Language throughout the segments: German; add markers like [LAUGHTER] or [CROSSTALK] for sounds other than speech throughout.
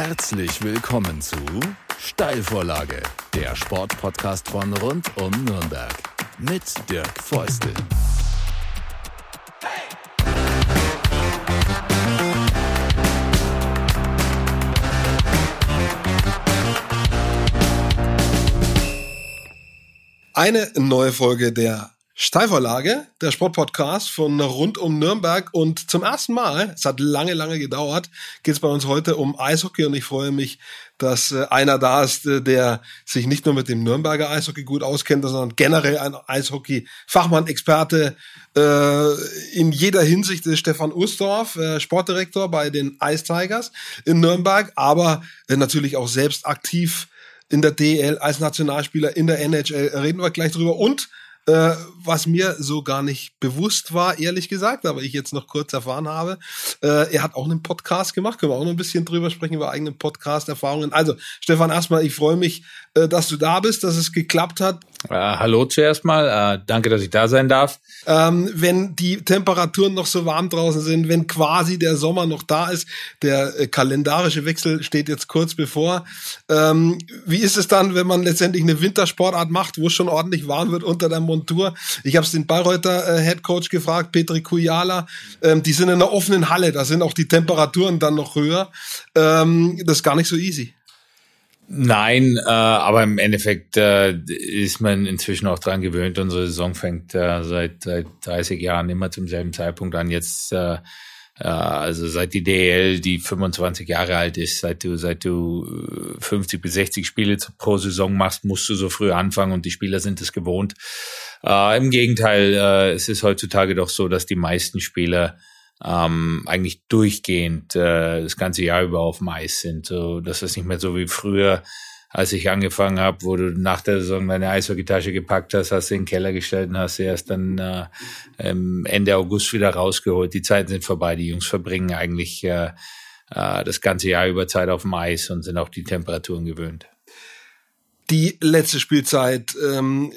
Herzlich willkommen zu Steilvorlage, der Sportpodcast von rund um Nürnberg mit Dirk Feustel. Eine neue Folge der Steilvorlage, der Sportpodcast von rund um Nürnberg. Und zum ersten Mal, es hat lange, lange gedauert, geht es bei uns heute um Eishockey. Und ich freue mich, dass äh, einer da ist, äh, der sich nicht nur mit dem Nürnberger Eishockey gut auskennt, sondern generell ein Eishockey-Fachmann, Experte äh, in jeder Hinsicht ist Stefan Ustorf, äh, Sportdirektor bei den Ice Tigers in Nürnberg, aber äh, natürlich auch selbst aktiv in der DL als Nationalspieler in der NHL. Reden wir gleich drüber. Und äh, was mir so gar nicht bewusst war, ehrlich gesagt, aber ich jetzt noch kurz erfahren habe. Äh, er hat auch einen Podcast gemacht, können wir auch noch ein bisschen drüber sprechen, über eigene Podcast-Erfahrungen. Also, Stefan, erstmal, ich freue mich, äh, dass du da bist, dass es geklappt hat. Äh, hallo zuerst mal, äh, danke, dass ich da sein darf. Ähm, wenn die Temperaturen noch so warm draußen sind, wenn quasi der Sommer noch da ist, der äh, kalendarische Wechsel steht jetzt kurz bevor. Ähm, wie ist es dann, wenn man letztendlich eine Wintersportart macht, wo es schon ordentlich warm wird unter der Montur? Ich habe es den Bayreuther äh, Head Coach gefragt, Petri Kujala. Ähm, die sind in einer offenen Halle, da sind auch die Temperaturen dann noch höher. Ähm, das ist gar nicht so easy. Nein, äh, aber im Endeffekt äh, ist man inzwischen auch dran gewöhnt. Unsere Saison fängt äh, seit, seit 30 Jahren immer zum selben Zeitpunkt an. Jetzt, äh, äh, also seit die DL, die 25 Jahre alt ist, seit du, seit du 50 bis 60 Spiele pro Saison machst, musst du so früh anfangen und die Spieler sind es gewohnt. Äh, Im Gegenteil, äh, es ist heutzutage doch so, dass die meisten Spieler ähm, eigentlich durchgehend äh, das ganze Jahr über auf dem Eis sind. So, das nicht mehr so wie früher, als ich angefangen habe, wo du nach der Saison deine Eishockeytasche gepackt hast, hast du in den Keller gestellt und hast sie erst dann äh, Ende August wieder rausgeholt. Die Zeiten sind vorbei. Die Jungs verbringen eigentlich äh, äh, das ganze Jahr über Zeit auf dem Eis und sind auch die Temperaturen gewöhnt. Die letzte Spielzeit, ähm,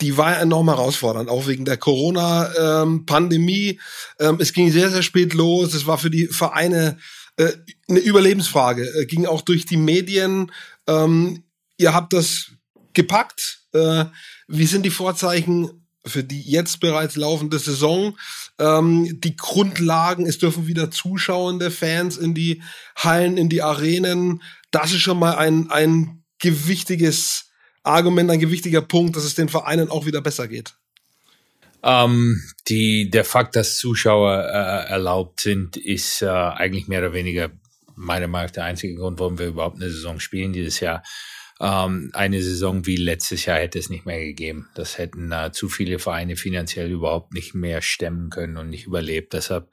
die war enorm herausfordernd, auch wegen der Corona-Pandemie. Ähm, es ging sehr, sehr spät los. Es war für die Vereine äh, eine Überlebensfrage. Äh, ging auch durch die Medien. Ähm, ihr habt das gepackt. Äh, wie sind die Vorzeichen für die jetzt bereits laufende Saison? Ähm, die Grundlagen, es dürfen wieder zuschauende Fans in die Hallen, in die Arenen. Das ist schon mal ein, ein gewichtiges Argument, ein gewichtiger Punkt, dass es den Vereinen auch wieder besser geht? Ähm, die, der Fakt, dass Zuschauer äh, erlaubt sind, ist äh, eigentlich mehr oder weniger meiner Meinung nach der einzige Grund, warum wir überhaupt eine Saison spielen dieses Jahr. Ähm, eine Saison wie letztes Jahr hätte es nicht mehr gegeben. Das hätten äh, zu viele Vereine finanziell überhaupt nicht mehr stemmen können und nicht überlebt. Deshalb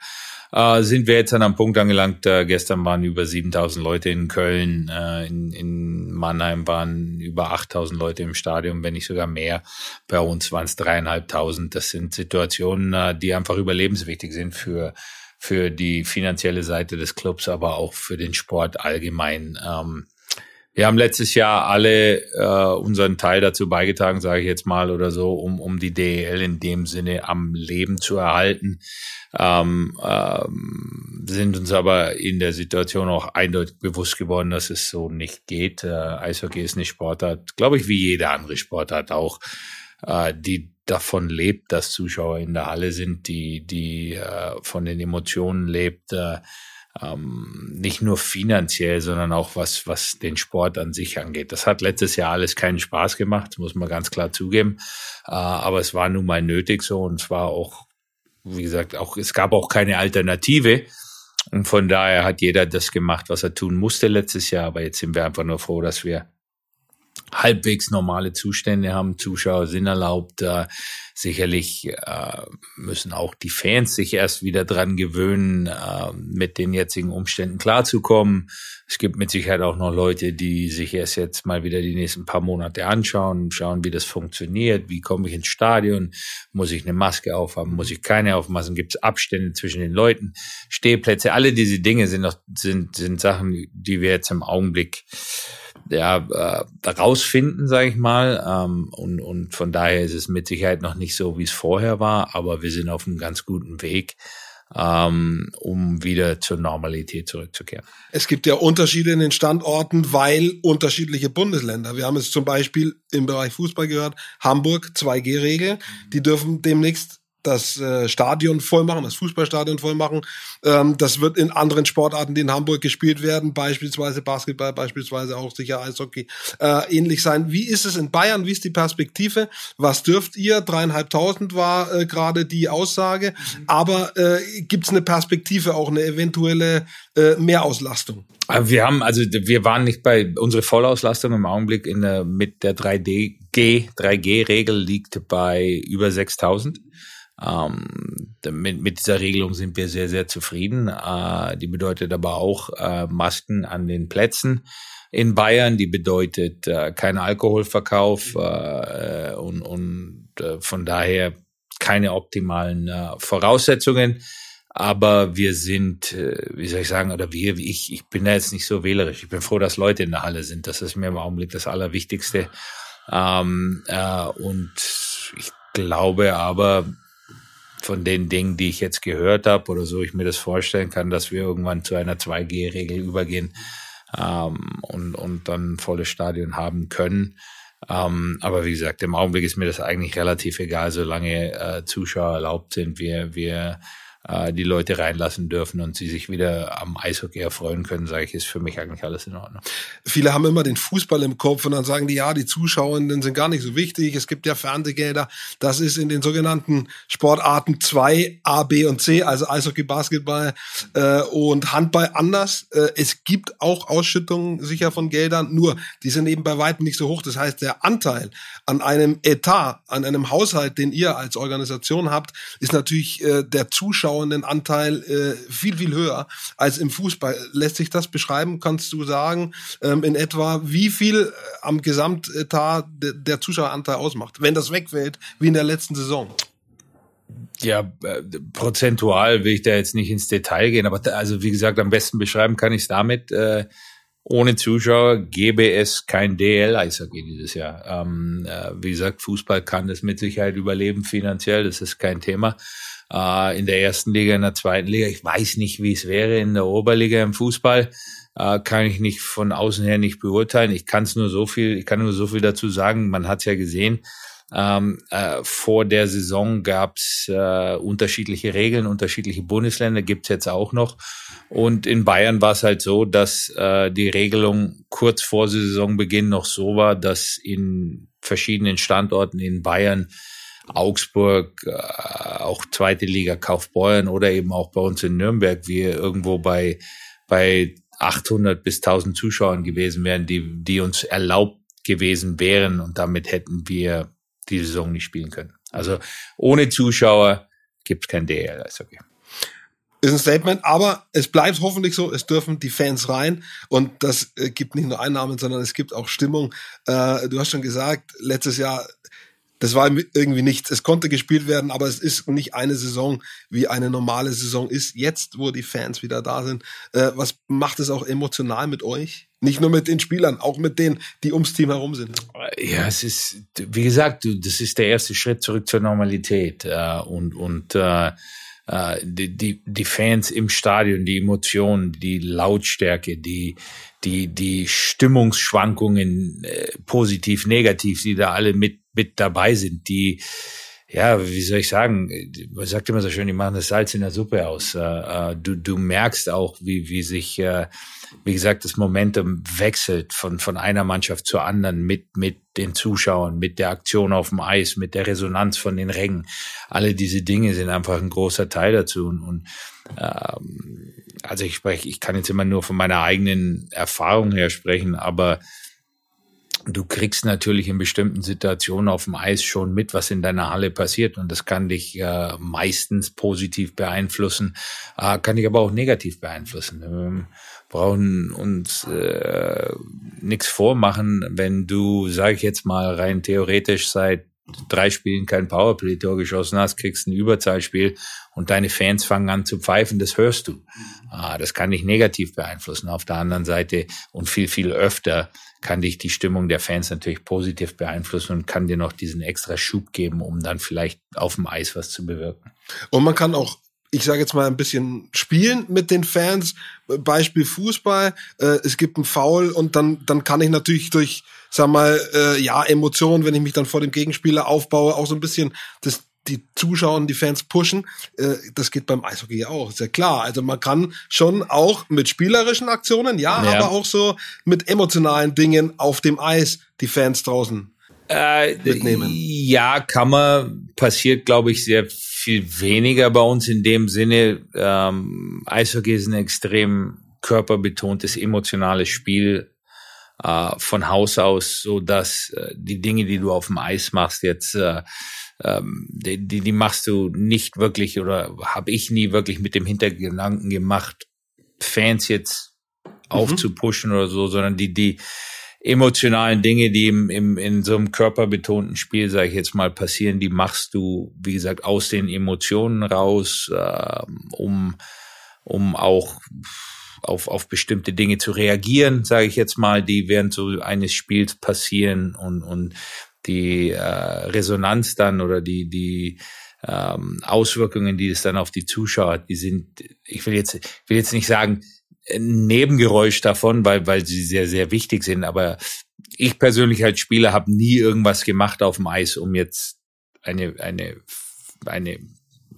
äh, sind wir jetzt an einem Punkt angelangt. Äh, gestern waren über 7000 Leute in Köln, äh, in, in Mannheim waren über 8000 Leute im Stadion, wenn nicht sogar mehr. Bei uns waren es dreieinhalbtausend. Das sind Situationen, äh, die einfach überlebenswichtig sind für für die finanzielle Seite des Clubs, aber auch für den Sport allgemein. Ähm, wir haben letztes Jahr alle äh, unseren Teil dazu beigetragen, sage ich jetzt mal oder so, um, um die DEL in dem Sinne am Leben zu erhalten. Ähm, ähm, sind uns aber in der Situation auch eindeutig bewusst geworden, dass es so nicht geht. Äh, Eishockey ist eine Sportart, glaube ich, wie jede andere Sportart auch, äh, die davon lebt, dass Zuschauer in der Halle sind, die, die äh, von den Emotionen lebt. Äh, ähm, nicht nur finanziell, sondern auch was, was den Sport an sich angeht. Das hat letztes Jahr alles keinen Spaß gemacht, muss man ganz klar zugeben. Äh, aber es war nun mal nötig so und es war auch, wie gesagt, auch, es gab auch keine Alternative. Und von daher hat jeder das gemacht, was er tun musste letztes Jahr. Aber jetzt sind wir einfach nur froh, dass wir halbwegs normale Zustände haben. Zuschauer sind erlaubt. Äh, sicherlich äh, müssen auch die Fans sich erst wieder dran gewöhnen, äh, mit den jetzigen Umständen klarzukommen. Es gibt mit Sicherheit auch noch Leute, die sich erst jetzt mal wieder die nächsten paar Monate anschauen, schauen, wie das funktioniert, wie komme ich ins Stadion, muss ich eine Maske aufhaben, muss ich keine aufmachen, gibt es Abstände zwischen den Leuten, Stehplätze, alle diese Dinge sind noch sind sind Sachen, die wir jetzt im Augenblick ja, äh, rausfinden, sage ich mal. Ähm, und, und von daher ist es mit Sicherheit noch nicht so, wie es vorher war, aber wir sind auf einem ganz guten Weg. ähm, um wieder zur Normalität zurückzukehren. Es gibt ja Unterschiede in den Standorten, weil unterschiedliche Bundesländer. Wir haben es zum Beispiel im Bereich Fußball gehört, Hamburg 2G-Regel, die dürfen demnächst das äh, Stadion voll machen, das Fußballstadion voll machen. Ähm, das wird in anderen Sportarten, die in Hamburg gespielt werden, beispielsweise Basketball, beispielsweise auch sicher Eishockey, äh, ähnlich sein. Wie ist es in Bayern? Wie ist die Perspektive? Was dürft ihr? Dreieinhalbtausend war äh, gerade die Aussage. Mhm. Aber äh, gibt es eine Perspektive, auch eine eventuelle äh, Mehrauslastung? Wir haben, also wir waren nicht bei, unsere Vollauslastung im Augenblick in der, mit der 3D G, 3G-Regel liegt bei über 6000. Ähm, mit, mit dieser Regelung sind wir sehr, sehr zufrieden. Äh, die bedeutet aber auch äh, Masken an den Plätzen in Bayern. Die bedeutet äh, kein Alkoholverkauf äh, und, und äh, von daher keine optimalen äh, Voraussetzungen. Aber wir sind, äh, wie soll ich sagen, oder wir, ich, ich bin da jetzt nicht so wählerisch. Ich bin froh, dass Leute in der Halle sind. Das ist mir im Augenblick das Allerwichtigste. Ähm, äh, und ich glaube aber, von den Dingen, die ich jetzt gehört habe oder so ich mir das vorstellen kann, dass wir irgendwann zu einer 2G-Regel übergehen ähm, und, und dann volles Stadion haben können. Ähm, aber wie gesagt, im Augenblick ist mir das eigentlich relativ egal, solange äh, Zuschauer erlaubt sind. Wir, wir äh, die Leute reinlassen dürfen und sie sich wieder am Eishockey erfreuen können, sage ich, ist für mich eigentlich alles in Ordnung. Viele haben immer den Fußball im Kopf und dann sagen die, ja, die Zuschauenden sind gar nicht so wichtig. Es gibt ja Fernsehgelder. Das ist in den sogenannten Sportarten 2, A, B und C, also Eishockey, Basketball äh, und Handball anders. Äh, es gibt auch Ausschüttungen sicher von Geldern, nur die sind eben bei weitem nicht so hoch. Das heißt, der Anteil an einem Etat, an einem Haushalt, den ihr als Organisation habt, ist natürlich äh, der zuschauenden Anteil äh, viel, viel höher als im Fußball. Lässt sich das beschreiben? Kannst du sagen, ähm, in etwa, wie viel äh, am Gesamtetat de, der Zuschaueranteil ausmacht, wenn das wegfällt, wie in der letzten Saison? Ja, äh, prozentual will ich da jetzt nicht ins Detail gehen, aber da, also wie gesagt, am besten beschreiben kann ich es damit, äh, ohne Zuschauer gäbe es kein DL-Eishockey dieses Jahr. Ähm, äh, wie gesagt, Fußball kann das mit Sicherheit überleben finanziell, das ist kein Thema äh, in der ersten Liga, in der zweiten Liga. Ich weiß nicht, wie es wäre in der Oberliga im Fußball. Äh, kann ich nicht von außen her nicht beurteilen. Ich kann es nur so viel, ich kann nur so viel dazu sagen. Man hat es ja gesehen. Ähm, äh, vor der Saison gab es äh, unterschiedliche Regeln, unterschiedliche Bundesländer gibt's jetzt auch noch. Und in Bayern war es halt so, dass äh, die Regelung kurz vor Saisonbeginn noch so war, dass in verschiedenen Standorten in Bayern Augsburg, äh, auch zweite Liga Kaufbeuren oder eben auch bei uns in Nürnberg wir irgendwo bei, bei 800 bis 1000 Zuschauern gewesen wären, die, die uns erlaubt gewesen wären und damit hätten wir die Saison nicht spielen können. Also ohne Zuschauer gibt es kein DL. Ist okay. Ist ein Statement, aber es bleibt hoffentlich so, es dürfen die Fans rein und das äh, gibt nicht nur Einnahmen, sondern es gibt auch Stimmung. Äh, du hast schon gesagt, letztes Jahr das war irgendwie nichts. Es konnte gespielt werden, aber es ist nicht eine Saison, wie eine normale Saison ist. Jetzt, wo die Fans wieder da sind, äh, was macht es auch emotional mit euch? Nicht nur mit den Spielern, auch mit denen, die ums Team herum sind. Ja, es ist, wie gesagt, das ist der erste Schritt zurück zur Normalität äh, und und äh, äh, die, die, die Fans im Stadion, die Emotionen, die Lautstärke, die, die, die Stimmungsschwankungen, äh, positiv, negativ, die da alle mit, mit dabei sind, die, ja, wie soll ich sagen, man sagt immer so schön, die machen das Salz in der Suppe aus. Äh, äh, du, du merkst auch, wie, wie sich, äh, wie gesagt, das Momentum wechselt von, von einer Mannschaft zur anderen mit, mit den Zuschauern, mit der Aktion auf dem Eis, mit der Resonanz von den Rängen. Alle diese Dinge sind einfach ein großer Teil dazu. Und, und ähm, also ich spreche, ich kann jetzt immer nur von meiner eigenen Erfahrung her sprechen, aber du kriegst natürlich in bestimmten Situationen auf dem Eis schon mit, was in deiner Halle passiert. Und das kann dich äh, meistens positiv beeinflussen, äh, kann dich aber auch negativ beeinflussen. Wir brauchen uns äh, nichts vormachen, wenn du, sage ich jetzt mal rein theoretisch, seit drei Spielen kein Powerplay-Tor geschossen hast, kriegst ein Überzahlspiel und deine Fans fangen an zu pfeifen, das hörst du. Ah, das kann dich negativ beeinflussen. Auf der anderen Seite und viel, viel öfter kann dich die Stimmung der Fans natürlich positiv beeinflussen und kann dir noch diesen extra Schub geben, um dann vielleicht auf dem Eis was zu bewirken. Und man kann auch ich sage jetzt mal ein bisschen spielen mit den Fans. Beispiel Fußball, äh, es gibt einen Foul und dann dann kann ich natürlich durch, sag mal, äh, ja Emotionen, wenn ich mich dann vor dem Gegenspieler aufbaue, auch so ein bisschen das die Zuschauer und die Fans pushen. Äh, das geht beim Eishockey auch, sehr klar. Also man kann schon auch mit spielerischen Aktionen, ja, ja. aber auch so mit emotionalen Dingen auf dem Eis die Fans draußen äh, mitnehmen. Ja, kann man. Passiert, glaube ich, sehr viel weniger bei uns in dem Sinne. Ähm, Eishockey ist ein extrem körperbetontes, emotionales Spiel äh, von Haus aus, so dass äh, die Dinge, die du auf dem Eis machst, jetzt äh, ähm, die, die, die machst du nicht wirklich oder habe ich nie wirklich mit dem Hintergedanken gemacht, Fans jetzt mhm. aufzupushen oder so, sondern die, die emotionalen Dinge, die im, im, in so einem körperbetonten Spiel, sage ich jetzt mal, passieren, die machst du, wie gesagt, aus den Emotionen raus, äh, um, um auch auf, auf bestimmte Dinge zu reagieren, sage ich jetzt mal, die während so eines Spiels passieren und, und die äh, Resonanz dann oder die, die ähm, Auswirkungen, die es dann auf die Zuschauer hat, die sind, ich will jetzt, ich will jetzt nicht sagen, ein Nebengeräusch davon, weil, weil sie sehr, sehr wichtig sind, aber ich persönlich als Spieler habe nie irgendwas gemacht auf dem Eis, um jetzt eine, eine, eine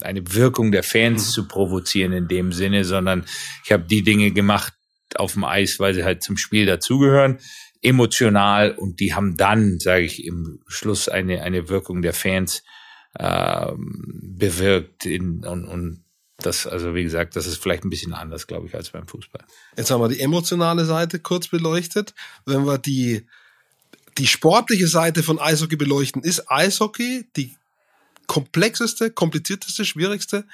eine Wirkung der Fans mhm. zu provozieren in dem Sinne, sondern ich habe die Dinge gemacht auf dem Eis, weil sie halt zum Spiel dazugehören emotional und die haben dann, sage ich, im Schluss eine, eine Wirkung der Fans äh, bewirkt in, und, und das, also wie gesagt, das ist vielleicht ein bisschen anders, glaube ich, als beim Fußball. Jetzt haben wir die emotionale Seite kurz beleuchtet. Wenn wir die, die sportliche Seite von Eishockey beleuchten, ist Eishockey die komplexeste, komplizierteste, schwierigste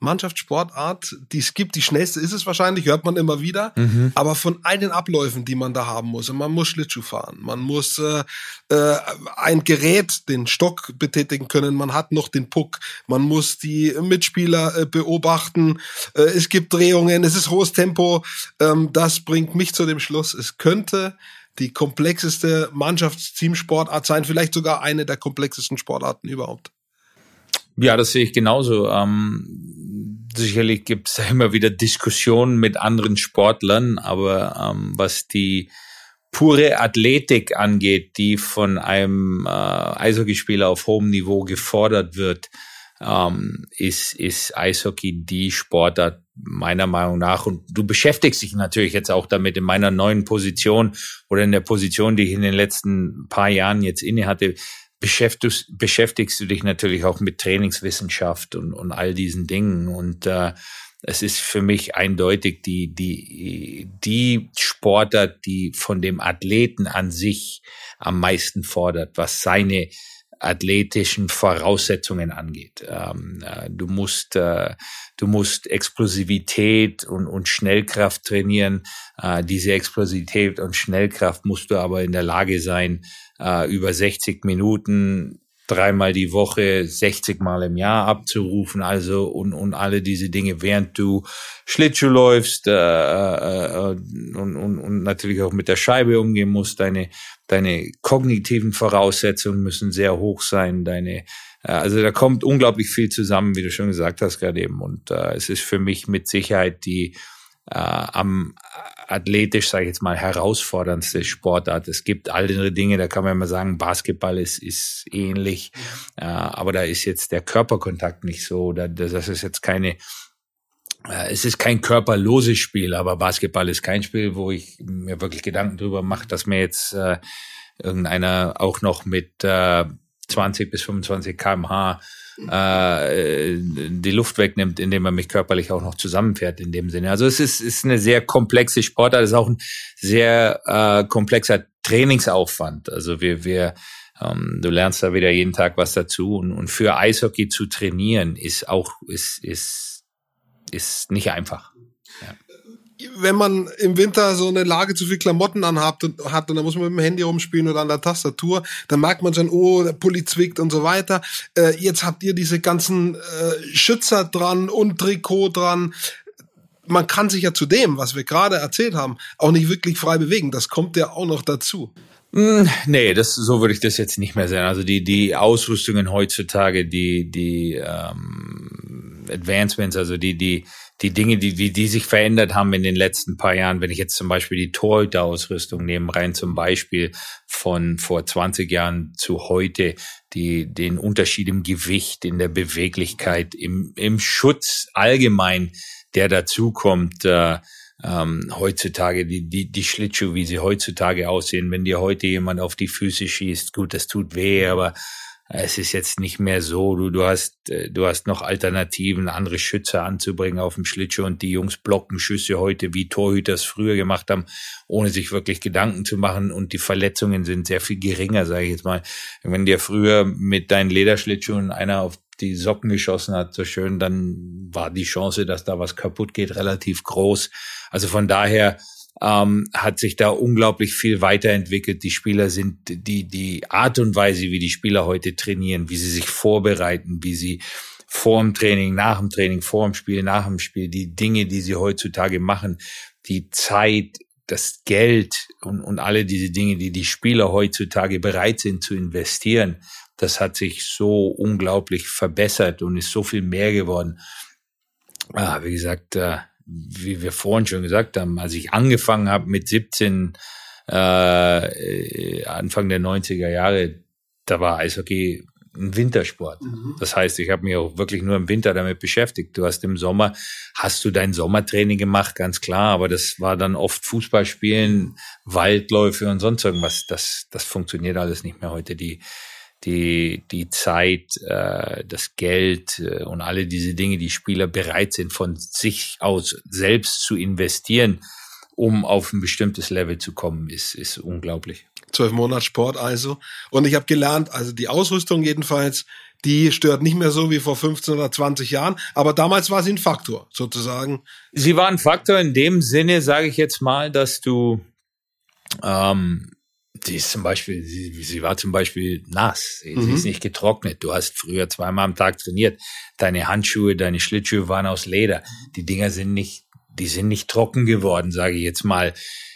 Mannschaftssportart, die es gibt. Die schnellste ist es wahrscheinlich, hört man immer wieder. Mhm. Aber von all den Abläufen, die man da haben muss, und man muss Schlittschuh fahren, man muss äh, äh, ein Gerät, den Stock betätigen können, man hat noch den Puck, man muss die Mitspieler äh, beobachten, äh, es gibt Drehungen, es ist hohes Tempo. Ähm, das bringt mich zu dem Schluss, es könnte die komplexeste Mannschaftsteamsportart sein, vielleicht sogar eine der komplexesten Sportarten überhaupt. Ja, das sehe ich genauso. Ähm, sicherlich gibt es immer wieder Diskussionen mit anderen Sportlern, aber ähm, was die pure Athletik angeht, die von einem äh, Eishockeyspieler auf hohem Niveau gefordert wird, ähm, ist, ist Eishockey die Sportart meiner Meinung nach. Und du beschäftigst dich natürlich jetzt auch damit in meiner neuen Position oder in der Position, die ich in den letzten paar Jahren jetzt inne hatte beschäftigst, beschäftigst du dich natürlich auch mit Trainingswissenschaft und, und all diesen Dingen. Und äh, es ist für mich eindeutig die, die, die Sportart, die von dem Athleten an sich am meisten fordert, was seine athletischen Voraussetzungen angeht. Ähm, äh, du musst, äh, du musst Explosivität und, und Schnellkraft trainieren. Äh, diese Explosivität und Schnellkraft musst du aber in der Lage sein, äh, über 60 Minuten dreimal die Woche 60 Mal im Jahr abzurufen, also und, und alle diese Dinge, während du Schlittschuh läufst äh, äh, und, und, und natürlich auch mit der Scheibe umgehen musst, deine, deine kognitiven Voraussetzungen müssen sehr hoch sein, deine äh, also da kommt unglaublich viel zusammen, wie du schon gesagt hast gerade eben. Und äh, es ist für mich mit Sicherheit die äh, am athletisch, sage ich jetzt mal, herausforderndste Sportart. Es gibt andere Dinge, da kann man immer sagen, Basketball ist, ist ähnlich, äh, aber da ist jetzt der Körperkontakt nicht so. Da, das ist jetzt keine äh, es ist kein körperloses Spiel, aber Basketball ist kein Spiel, wo ich mir wirklich Gedanken drüber mache, dass mir jetzt äh, irgendeiner auch noch mit äh, 20 bis 25 kmh äh, die Luft wegnimmt, indem er mich körperlich auch noch zusammenfährt in dem Sinne. Also es ist, ist eine sehr komplexe Sportart, es ist auch ein sehr äh, komplexer Trainingsaufwand. Also wir, wir ähm, du lernst da wieder jeden Tag was dazu und, und für Eishockey zu trainieren ist auch ist ist ist nicht einfach wenn man im Winter so eine Lage zu viel Klamotten anhat und, hat und dann muss man mit dem Handy rumspielen oder an der Tastatur, dann merkt man schon, oh, der Pulli zwickt und so weiter. Äh, jetzt habt ihr diese ganzen äh, Schützer dran und Trikot dran. Man kann sich ja zu dem, was wir gerade erzählt haben, auch nicht wirklich frei bewegen. Das kommt ja auch noch dazu. Hm, nee, das, so würde ich das jetzt nicht mehr sehen. Also die, die Ausrüstungen heutzutage, die, die, ähm, Advancements, also die, die, die Dinge, die, die, die sich verändert haben in den letzten paar Jahren. Wenn ich jetzt zum Beispiel die Torhüterausrüstung nehme, rein zum Beispiel von vor 20 Jahren zu heute, die, den Unterschied im Gewicht, in der Beweglichkeit, im, im Schutz allgemein, der dazukommt, äh, ähm, heutzutage, die, die, die Schlittschuhe, wie sie heutzutage aussehen, wenn dir heute jemand auf die Füße schießt, gut, das tut weh, aber es ist jetzt nicht mehr so, du, du hast, äh, du hast noch Alternativen, andere Schütze anzubringen auf dem Schlittschuh und die Jungs blocken Schüsse heute, wie Torhüter es früher gemacht haben, ohne sich wirklich Gedanken zu machen und die Verletzungen sind sehr viel geringer, sage ich jetzt mal. Wenn dir früher mit deinen Lederschlittschuhen einer auf die Socken geschossen hat, so schön, dann war die Chance, dass da was kaputt geht, relativ groß. Also von daher ähm, hat sich da unglaublich viel weiterentwickelt. Die Spieler sind die die Art und Weise, wie die Spieler heute trainieren, wie sie sich vorbereiten, wie sie vor dem Training, nach dem Training, vor dem Spiel, nach dem Spiel, die Dinge, die sie heutzutage machen, die Zeit, das Geld und, und alle diese Dinge, die die Spieler heutzutage bereit sind zu investieren, das hat sich so unglaublich verbessert und ist so viel mehr geworden. Ah, wie gesagt, äh, wie wir vorhin schon gesagt haben, als ich angefangen habe mit 17, äh, Anfang der 90er Jahre, da war Eishockey ein Wintersport. Mhm. Das heißt, ich habe mich auch wirklich nur im Winter damit beschäftigt. Du hast im Sommer, hast du dein Sommertraining gemacht, ganz klar, aber das war dann oft Fußballspielen, Waldläufe und sonst irgendwas. Das, das funktioniert alles nicht mehr heute. Die, die, die Zeit, äh, das Geld äh, und alle diese Dinge, die Spieler bereit sind, von sich aus selbst zu investieren, um auf ein bestimmtes Level zu kommen, ist, ist unglaublich. Zwölf Monate Sport also. Und ich habe gelernt, also die Ausrüstung jedenfalls, die stört nicht mehr so wie vor 15 oder 20 Jahren, aber damals war sie ein Faktor, sozusagen. Sie war ein Faktor in dem Sinne, sage ich jetzt mal, dass du ähm, die ist zum Beispiel, sie, sie war zum Beispiel nass. Sie mhm. ist nicht getrocknet. Du hast früher zweimal am Tag trainiert. Deine Handschuhe, deine Schlittschuhe waren aus Leder. Die Dinger sind nicht, die sind nicht trocken geworden, sage ich jetzt mal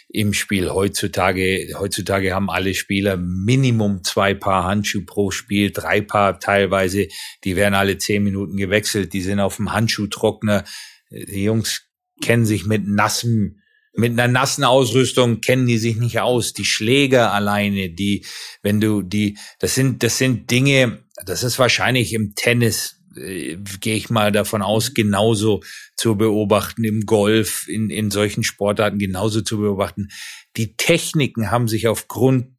im Spiel. Heutzutage, heutzutage haben alle Spieler Minimum zwei Paar Handschuhe pro Spiel, drei Paar teilweise. Die werden alle zehn Minuten gewechselt. Die sind auf dem Handschuhtrockner. Die Jungs kennen sich mit nassem mit einer nassen Ausrüstung kennen die sich nicht aus. Die Schläger alleine, die, wenn du die, das sind, das sind Dinge, das ist wahrscheinlich im Tennis, äh, gehe ich mal davon aus, genauso zu beobachten, im Golf, in, in solchen Sportarten genauso zu beobachten. Die Techniken haben sich aufgrund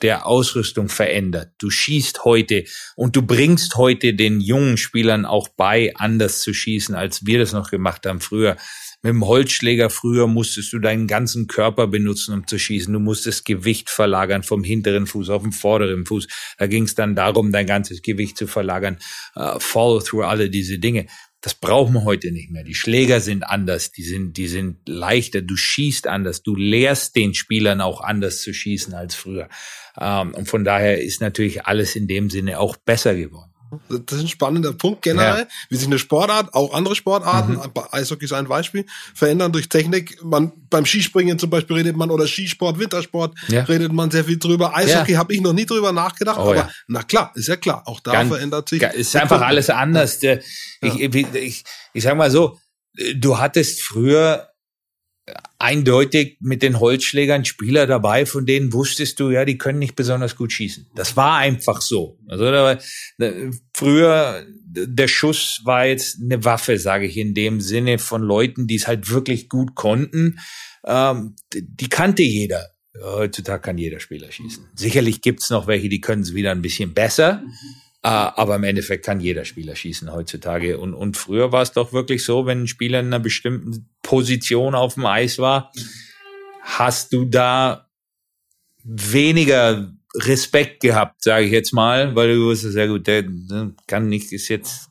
der Ausrüstung verändert. Du schießt heute und du bringst heute den jungen Spielern auch bei, anders zu schießen, als wir das noch gemacht haben früher. Mit dem Holzschläger früher musstest du deinen ganzen Körper benutzen, um zu schießen. Du musstest Gewicht verlagern vom hinteren Fuß auf den vorderen Fuß. Da ging es dann darum, dein ganzes Gewicht zu verlagern. Uh, follow through alle diese Dinge. Das brauchen wir heute nicht mehr. Die Schläger sind anders, die sind, die sind leichter. Du schießt anders. Du lehrst den Spielern auch anders zu schießen als früher. Ähm, und von daher ist natürlich alles in dem Sinne auch besser geworden. Das ist ein spannender Punkt generell, ja. wie sich eine Sportart, auch andere Sportarten, mhm. Eishockey ist ein Beispiel, verändern durch Technik. Man beim Skispringen zum Beispiel redet man oder Skisport, Wintersport ja. redet man sehr viel drüber. Eishockey ja. habe ich noch nie drüber nachgedacht, oh, aber ja. na klar, ist ja klar, auch da Ganz, verändert sich. Ist einfach alles anders. Ich, ich, ich, ich sag mal so, du hattest früher eindeutig mit den Holzschlägern Spieler dabei, von denen wusstest du, ja, die können nicht besonders gut schießen. Das war einfach so. Also da, da, früher der Schuss war jetzt eine Waffe, sage ich in dem Sinne von Leuten, die es halt wirklich gut konnten. Ähm, die kannte jeder. Heutzutage kann jeder Spieler schießen. Sicherlich gibt's noch welche, die können es wieder ein bisschen besser. Mhm aber im Endeffekt kann jeder Spieler schießen heutzutage. Und, und früher war es doch wirklich so, wenn ein Spieler in einer bestimmten Position auf dem Eis war, hast du da weniger Respekt gehabt, sage ich jetzt mal, weil du wusstest, sehr gut, der kann nicht, ist jetzt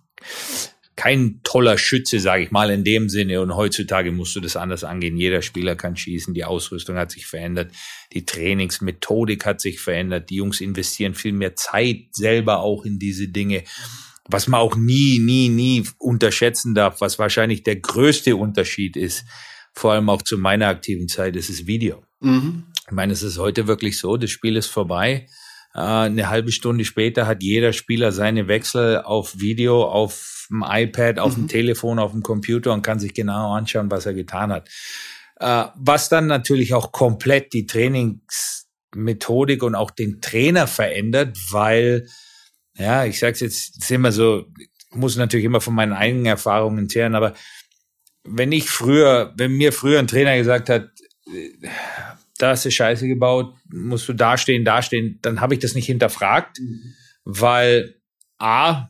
kein toller Schütze, sage ich mal, in dem Sinne. Und heutzutage musst du das anders angehen. Jeder Spieler kann schießen, die Ausrüstung hat sich verändert, die Trainingsmethodik hat sich verändert, die Jungs investieren viel mehr Zeit selber auch in diese Dinge. Was man auch nie, nie, nie unterschätzen darf, was wahrscheinlich der größte Unterschied ist, vor allem auch zu meiner aktiven Zeit, ist das Video. Mhm. Ich meine, es ist heute wirklich so, das Spiel ist vorbei. Äh, eine halbe Stunde später hat jeder Spieler seine Wechsel auf Video, auf dem iPad, auf mhm. dem Telefon, auf dem Computer und kann sich genau anschauen, was er getan hat. Äh, was dann natürlich auch komplett die Trainingsmethodik und auch den Trainer verändert, weil, ja, ich sag's jetzt, ist immer so, muss natürlich immer von meinen eigenen Erfahrungen zehren, aber wenn ich früher, wenn mir früher ein Trainer gesagt hat, da hast du Scheiße gebaut, musst du dastehen, dastehen, dann habe ich das nicht hinterfragt, mhm. weil A,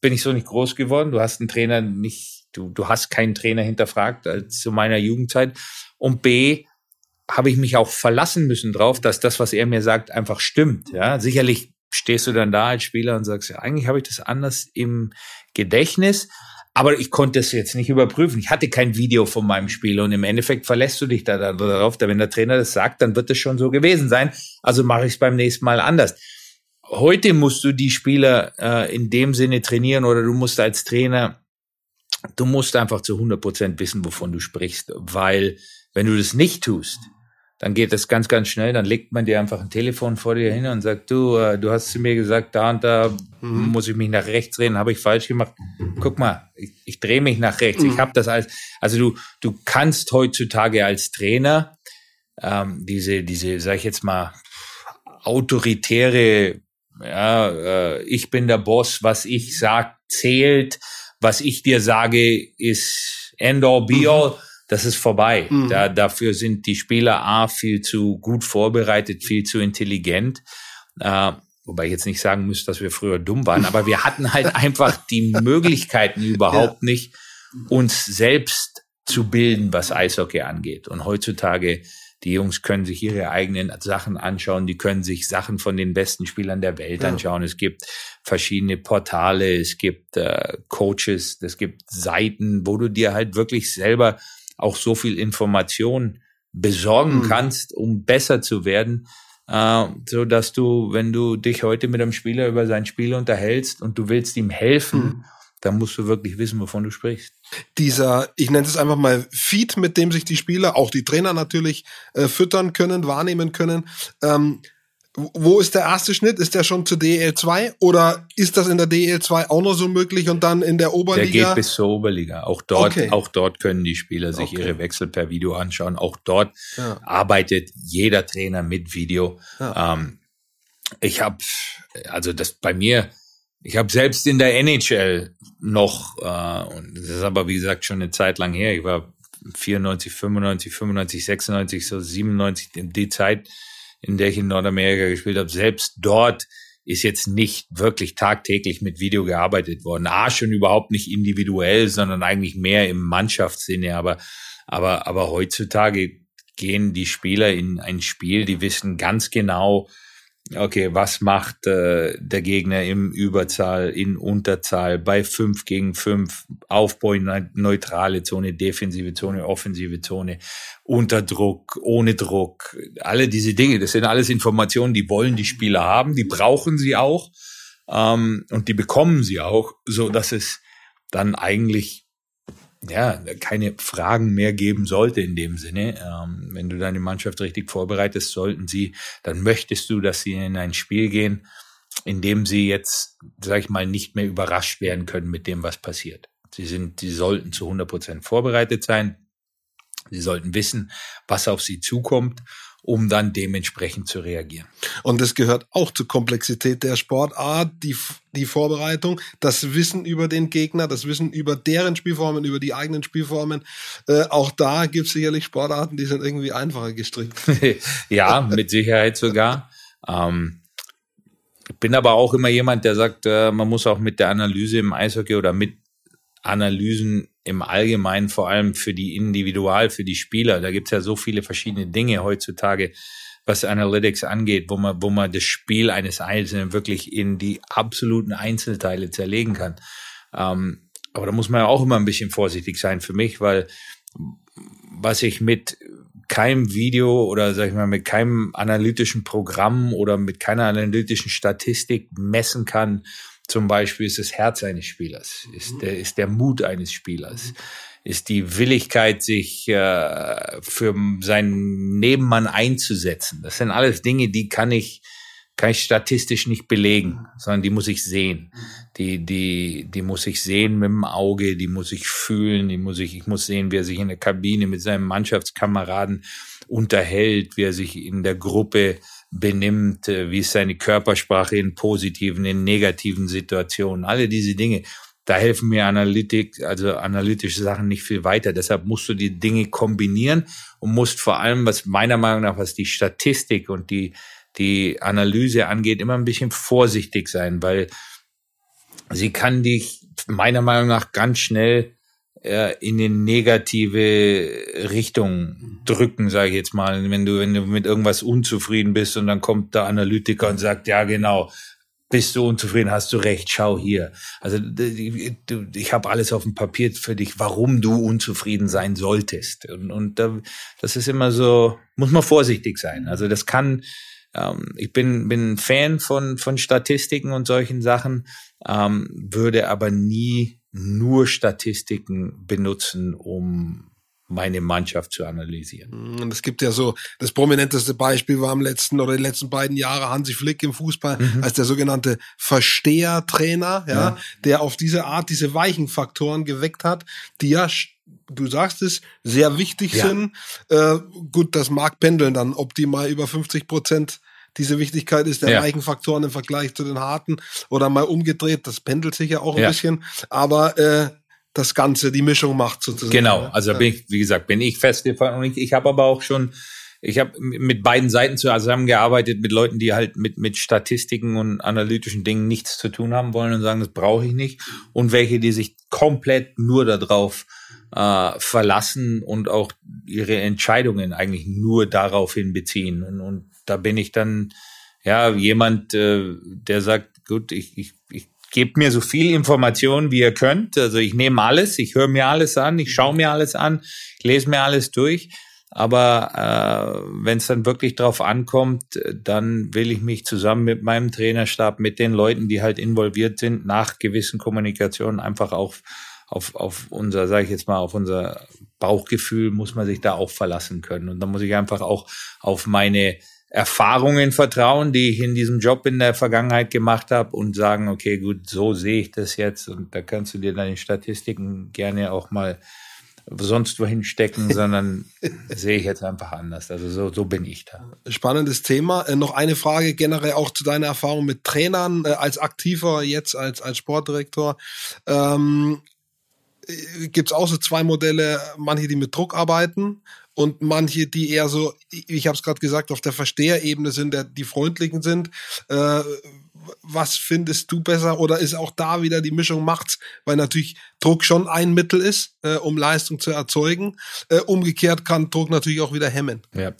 bin ich so nicht groß geworden, du hast einen Trainer nicht, du, du hast keinen Trainer hinterfragt als zu meiner Jugendzeit und B, habe ich mich auch verlassen müssen drauf, dass das, was er mir sagt, einfach stimmt. Ja, sicherlich stehst du dann da als Spieler und sagst, ja, eigentlich habe ich das anders im Gedächtnis, aber ich konnte es jetzt nicht überprüfen. Ich hatte kein Video von meinem Spiel und im Endeffekt verlässt du dich da darauf, wenn der Trainer das sagt, dann wird es schon so gewesen sein. Also mache ich es beim nächsten Mal anders. Heute musst du die Spieler äh, in dem Sinne trainieren oder du musst als Trainer, du musst einfach zu 100 Prozent wissen, wovon du sprichst, weil wenn du das nicht tust, dann geht das ganz, ganz schnell. Dann legt man dir einfach ein Telefon vor dir hin und sagt, du, äh, du hast zu mir gesagt, da und da mhm. muss ich mich nach rechts drehen, habe ich falsch gemacht. Guck mal, ich, ich drehe mich nach rechts. Mhm. Ich habe das als, also du, du kannst heutzutage als Trainer ähm, diese, diese, sag ich jetzt mal, autoritäre, ja, äh, ich bin der Boss, was ich sag, zählt, was ich dir sage, ist end all be all. Mhm das ist vorbei. Mhm. Da, dafür sind die Spieler A viel zu gut vorbereitet, viel zu intelligent. Äh, wobei ich jetzt nicht sagen muss, dass wir früher dumm waren, aber wir hatten halt [LAUGHS] einfach die Möglichkeiten überhaupt ja. nicht, uns selbst zu bilden, was Eishockey angeht. Und heutzutage, die Jungs können sich ihre eigenen Sachen anschauen, die können sich Sachen von den besten Spielern der Welt ja. anschauen. Es gibt verschiedene Portale, es gibt äh, Coaches, es gibt Seiten, wo du dir halt wirklich selber auch so viel Information besorgen mhm. kannst, um besser zu werden, äh, so dass du, wenn du dich heute mit einem Spieler über sein Spiel unterhältst und du willst ihm helfen, mhm. Dann musst du wirklich wissen, wovon du sprichst. Dieser, ich nenne es einfach mal Feed, mit dem sich die Spieler, auch die Trainer natürlich, äh, füttern können, wahrnehmen können. Ähm, wo ist der erste Schnitt? Ist der schon zu DL2 oder ist das in der DL2 auch noch so möglich und dann in der Oberliga? Der geht bis zur Oberliga. Auch dort, okay. auch dort können die Spieler sich okay. ihre Wechsel per Video anschauen. Auch dort ja. arbeitet jeder Trainer mit Video. Ja. Ähm, ich habe, also das bei mir, ich habe selbst in der NHL noch, äh, und das ist aber wie gesagt schon eine Zeit lang her. Ich war 94, 95, 95, 96, so 97 in die Zeit in der ich in Nordamerika gespielt habe, selbst dort ist jetzt nicht wirklich tagtäglich mit Video gearbeitet worden. A, schon überhaupt nicht individuell, sondern eigentlich mehr im Mannschaftssinne. Aber, aber, aber heutzutage gehen die Spieler in ein Spiel, die wissen ganz genau, okay, was macht äh, der Gegner im Überzahl, in Unterzahl, bei fünf gegen fünf, Aufbau in neutrale Zone, defensive Zone, offensive Zone, unter Druck, ohne Druck, alle diese Dinge, das sind alles Informationen, die wollen die Spieler haben, die brauchen sie auch ähm, und die bekommen sie auch, so dass es dann eigentlich ja, keine Fragen mehr geben sollte in dem Sinne. Ähm, wenn du deine Mannschaft richtig vorbereitest, sollten sie, dann möchtest du, dass sie in ein Spiel gehen, in dem sie jetzt, sag ich mal, nicht mehr überrascht werden können mit dem, was passiert. Sie sind, sie sollten zu 100 Prozent vorbereitet sein. Sie sollten wissen, was auf sie zukommt um dann dementsprechend zu reagieren. Und das gehört auch zur Komplexität der Sportart, die, die Vorbereitung, das Wissen über den Gegner, das Wissen über deren Spielformen, über die eigenen Spielformen. Äh, auch da gibt es sicherlich Sportarten, die sind irgendwie einfacher gestrickt. [LAUGHS] ja, mit Sicherheit sogar. Ähm, ich bin aber auch immer jemand, der sagt, äh, man muss auch mit der Analyse im Eishockey oder mit Analysen im Allgemeinen, vor allem für die Individual, für die Spieler. Da gibt's ja so viele verschiedene Dinge heutzutage, was Analytics angeht, wo man, wo man das Spiel eines Einzelnen wirklich in die absoluten Einzelteile zerlegen kann. Ähm, aber da muss man ja auch immer ein bisschen vorsichtig sein für mich, weil was ich mit keinem Video oder sag ich mal mit keinem analytischen Programm oder mit keiner analytischen Statistik messen kann, zum Beispiel ist das Herz eines Spielers, ist mhm. der, ist der Mut eines Spielers, ist die Willigkeit, sich äh, für seinen Nebenmann einzusetzen. Das sind alles Dinge, die kann ich, kann ich statistisch nicht belegen, sondern die muss ich sehen. Die, die, die muss ich sehen mit dem Auge, die muss ich fühlen, die muss ich, ich muss sehen, wie er sich in der Kabine mit seinen Mannschaftskameraden unterhält, wie er sich in der Gruppe benimmt, äh, wie ist seine Körpersprache in positiven, in negativen Situationen, alle diese Dinge. Da helfen mir Analytik, also analytische Sachen nicht viel weiter. Deshalb musst du die Dinge kombinieren und musst vor allem, was meiner Meinung nach, was die Statistik und die die Analyse angeht, immer ein bisschen vorsichtig sein, weil sie kann dich meiner Meinung nach ganz schnell in eine negative Richtung drücken, sage ich jetzt mal. Wenn du, wenn du mit irgendwas unzufrieden bist und dann kommt der Analytiker und sagt, ja genau, bist du unzufrieden, hast du recht, schau hier. Also ich habe alles auf dem Papier für dich, warum du unzufrieden sein solltest. Und, und das ist immer so, muss man vorsichtig sein. Also das kann ähm, ich bin, bin Fan von, von Statistiken und solchen Sachen, ähm, würde aber nie nur Statistiken benutzen, um meine Mannschaft zu analysieren. Mm, und es gibt ja so, das prominenteste Beispiel war im letzten oder die letzten beiden Jahre Hansi Flick im Fußball mhm. als der sogenannte Verstehertrainer, ja, ja, der auf diese Art diese weichen Faktoren geweckt hat, die ja du sagst es, sehr wichtig ja. sind. Äh, gut, das mag pendeln dann optimal über 50 Prozent diese Wichtigkeit ist der ja. weichen Faktoren im Vergleich zu den harten oder mal umgedreht, das pendelt sich ja auch ein ja. bisschen, aber äh, das Ganze, die Mischung macht sozusagen. Genau, also bin ich, wie gesagt, bin ich fest davon und ich, ich habe aber auch schon ich habe mit beiden Seiten zusammengearbeitet mit Leuten, die halt mit, mit Statistiken und analytischen Dingen nichts zu tun haben wollen und sagen, das brauche ich nicht. Und welche, die sich komplett nur darauf äh, verlassen und auch ihre Entscheidungen eigentlich nur daraufhin beziehen. Und, und da bin ich dann ja jemand, äh, der sagt, gut, ich, ich, ich gebe mir so viel Information, wie ihr könnt. Also ich nehme alles, ich höre mir alles an, ich schaue mir alles an, ich lese mir alles durch. Aber äh, wenn es dann wirklich drauf ankommt, dann will ich mich zusammen mit meinem Trainerstab, mit den Leuten, die halt involviert sind, nach gewissen Kommunikationen einfach auch auf, auf unser, sage ich jetzt mal, auf unser Bauchgefühl muss man sich da auch verlassen können. Und da muss ich einfach auch auf meine Erfahrungen vertrauen, die ich in diesem Job in der Vergangenheit gemacht habe und sagen, okay, gut, so sehe ich das jetzt und da kannst du dir deine Statistiken gerne auch mal sonst wohin stecken, [LAUGHS] sondern sehe ich jetzt einfach anders. Also so, so bin ich da. Spannendes Thema. Äh, noch eine Frage generell auch zu deiner Erfahrung mit Trainern äh, als Aktiver, jetzt als, als Sportdirektor. Ähm, äh, Gibt es auch so zwei Modelle, manche, die mit Druck arbeiten und manche, die eher so, ich habe es gerade gesagt, auf der Versteherebene sind, der, die freundlichen sind. Äh, was findest du besser? Oder ist auch da wieder die Mischung macht's, weil natürlich Druck schon ein Mittel ist, äh, um Leistung zu erzeugen. Äh, umgekehrt kann Druck natürlich auch wieder hemmen. Ja,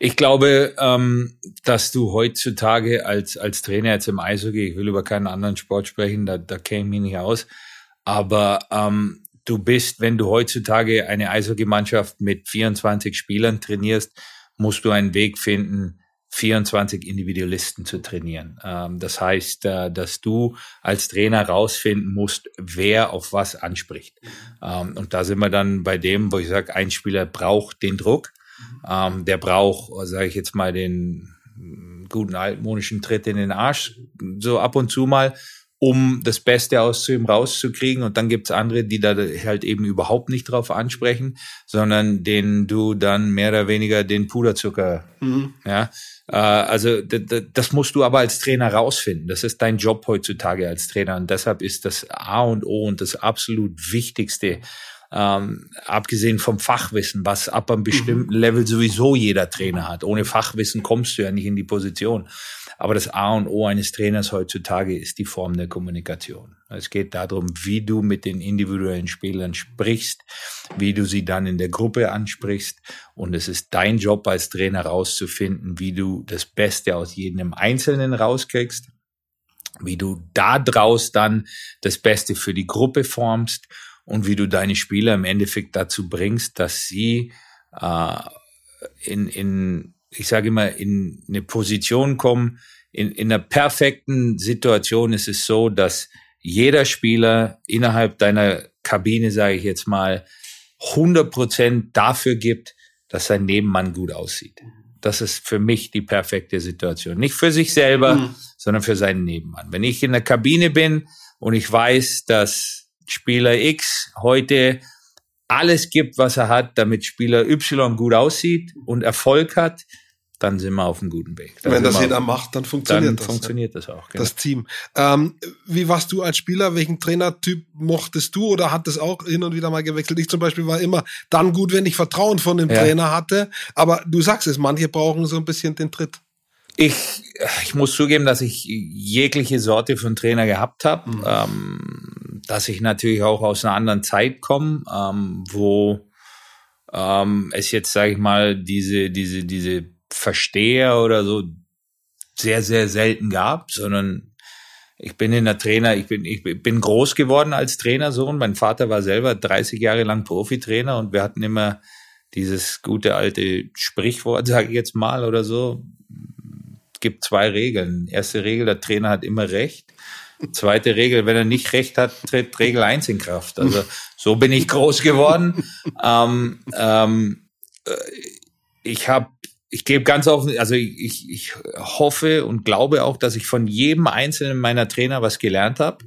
ich glaube, ähm, dass du heutzutage als als Trainer jetzt im Eishockey, ich will über keinen anderen Sport sprechen, da, da kenne ich nicht aus, aber ähm, du bist, wenn du heutzutage eine Eishockeymannschaft mit 24 Spielern trainierst, musst du einen Weg finden, 24 Individualisten zu trainieren. Ähm, das heißt, äh, dass du als Trainer rausfinden musst, wer auf was anspricht. Ähm, und da sind wir dann bei dem, wo ich sage, ein Spieler braucht den Druck. Ähm, der braucht, sage ich jetzt mal, den guten altmonischen Tritt in den Arsch, so ab und zu mal um das Beste aus ihm rauszukriegen. Und dann gibt's andere, die da halt eben überhaupt nicht drauf ansprechen, sondern denen du dann mehr oder weniger den Puderzucker, mhm. ja. Äh, also das musst du aber als Trainer rausfinden. Das ist dein Job heutzutage als Trainer. Und deshalb ist das A und O und das absolut Wichtigste, ähm, abgesehen vom Fachwissen, was ab einem bestimmten mhm. Level sowieso jeder Trainer hat. Ohne Fachwissen kommst du ja nicht in die Position. Aber das A und O eines Trainers heutzutage ist die Form der Kommunikation. Es geht darum, wie du mit den individuellen Spielern sprichst, wie du sie dann in der Gruppe ansprichst. Und es ist dein Job als Trainer rauszufinden, wie du das Beste aus jedem Einzelnen rauskriegst, wie du da draus dann das Beste für die Gruppe formst und wie du deine Spieler im Endeffekt dazu bringst, dass sie äh, in, in ich sage immer, in eine Position kommen. In, in einer perfekten Situation ist es so, dass jeder Spieler innerhalb deiner Kabine, sage ich jetzt mal, 100 Prozent dafür gibt, dass sein Nebenmann gut aussieht. Das ist für mich die perfekte Situation. Nicht für sich selber, mhm. sondern für seinen Nebenmann. Wenn ich in der Kabine bin und ich weiß, dass Spieler X heute alles gibt, was er hat, damit Spieler Y gut aussieht und Erfolg hat, dann sind wir auf einem guten Weg. Dann Wenn das jeder macht, dann funktioniert dann das. funktioniert das auch. Genau. Das Team. Ähm, wie warst du als Spieler? Welchen Trainertyp mochtest du oder hat das auch hin und wieder mal gewechselt? Ich zum Beispiel war immer dann gut, wenn ich Vertrauen von dem ja. Trainer hatte. Aber du sagst es, manche brauchen so ein bisschen den Tritt. Ich, ich muss zugeben, dass ich jegliche Sorte von Trainer gehabt habe. Mhm. Ähm, dass ich natürlich auch aus einer anderen Zeit komme, ähm, wo ähm, es jetzt, sage ich mal, diese, diese, diese Versteher oder so sehr, sehr selten gab, sondern ich bin in der Trainer, ich bin, ich bin groß geworden als Trainersohn. Mein Vater war selber 30 Jahre lang Profitrainer und wir hatten immer dieses gute alte Sprichwort, [LAUGHS] sage ich jetzt mal oder so. Gibt zwei Regeln. Erste Regel, der Trainer hat immer recht. Zweite Regel, wenn er nicht recht hat, tritt Regel eins in Kraft. Also so bin ich groß geworden. ähm, ähm, äh, ich habe ich gebe ganz offen, also ich, ich hoffe und glaube auch, dass ich von jedem einzelnen meiner Trainer was gelernt habe.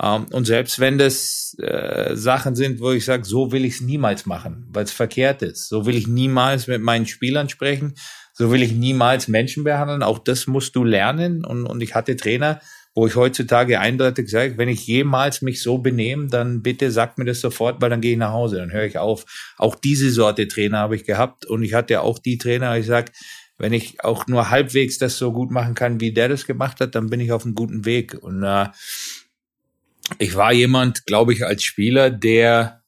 Ähm, und selbst wenn das äh, Sachen sind, wo ich sage, so will ich es niemals machen, weil es verkehrt ist. So will ich niemals mit meinen Spielern sprechen. So will ich niemals Menschen behandeln. Auch das musst du lernen. Und, und ich hatte Trainer, wo ich heutzutage eindeutig sage, wenn ich jemals mich so benehme, dann bitte sagt mir das sofort, weil dann gehe ich nach Hause, dann höre ich auf. Auch diese Sorte Trainer habe ich gehabt und ich hatte auch die Trainer, ich sage, wenn ich auch nur halbwegs das so gut machen kann, wie der das gemacht hat, dann bin ich auf einem guten Weg. Und äh, ich war jemand, glaube ich, als Spieler, der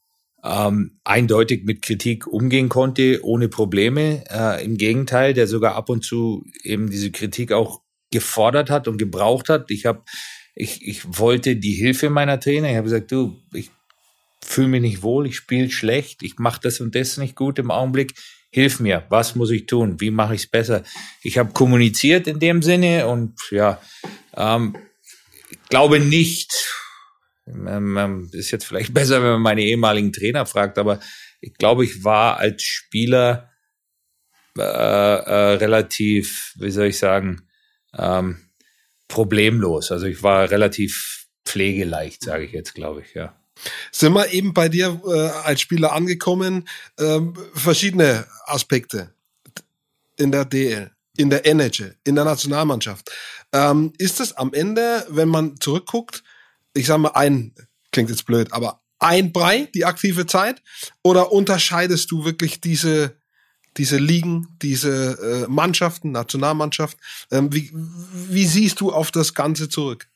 ähm, eindeutig mit Kritik umgehen konnte, ohne Probleme. Äh, Im Gegenteil, der sogar ab und zu eben diese Kritik auch gefordert hat und gebraucht hat. Ich habe, ich, ich wollte die Hilfe meiner Trainer. Ich habe gesagt, du, ich fühle mich nicht wohl, ich spiele schlecht, ich mache das und das nicht gut im Augenblick. Hilf mir, was muss ich tun? Wie mache ich es besser? Ich habe kommuniziert in dem Sinne und ja, ähm, glaube nicht, ist jetzt vielleicht [LAUGHS] besser, wenn man meine ehemaligen Trainer fragt, aber ich glaube, ich war als Spieler äh, äh, relativ, wie soll ich sagen, ähm, problemlos. Also ich war relativ pflegeleicht, sage ich jetzt, glaube ich, ja. Sind wir eben bei dir äh, als Spieler angekommen, ähm, verschiedene Aspekte in der DL, in der NHL, in der Nationalmannschaft. Ähm, ist es am Ende, wenn man zurückguckt, ich sage mal ein, klingt jetzt blöd, aber ein Brei, die aktive Zeit, oder unterscheidest du wirklich diese diese Ligen, diese äh, Mannschaften, Nationalmannschaft. Ähm, wie, wie siehst du auf das Ganze zurück?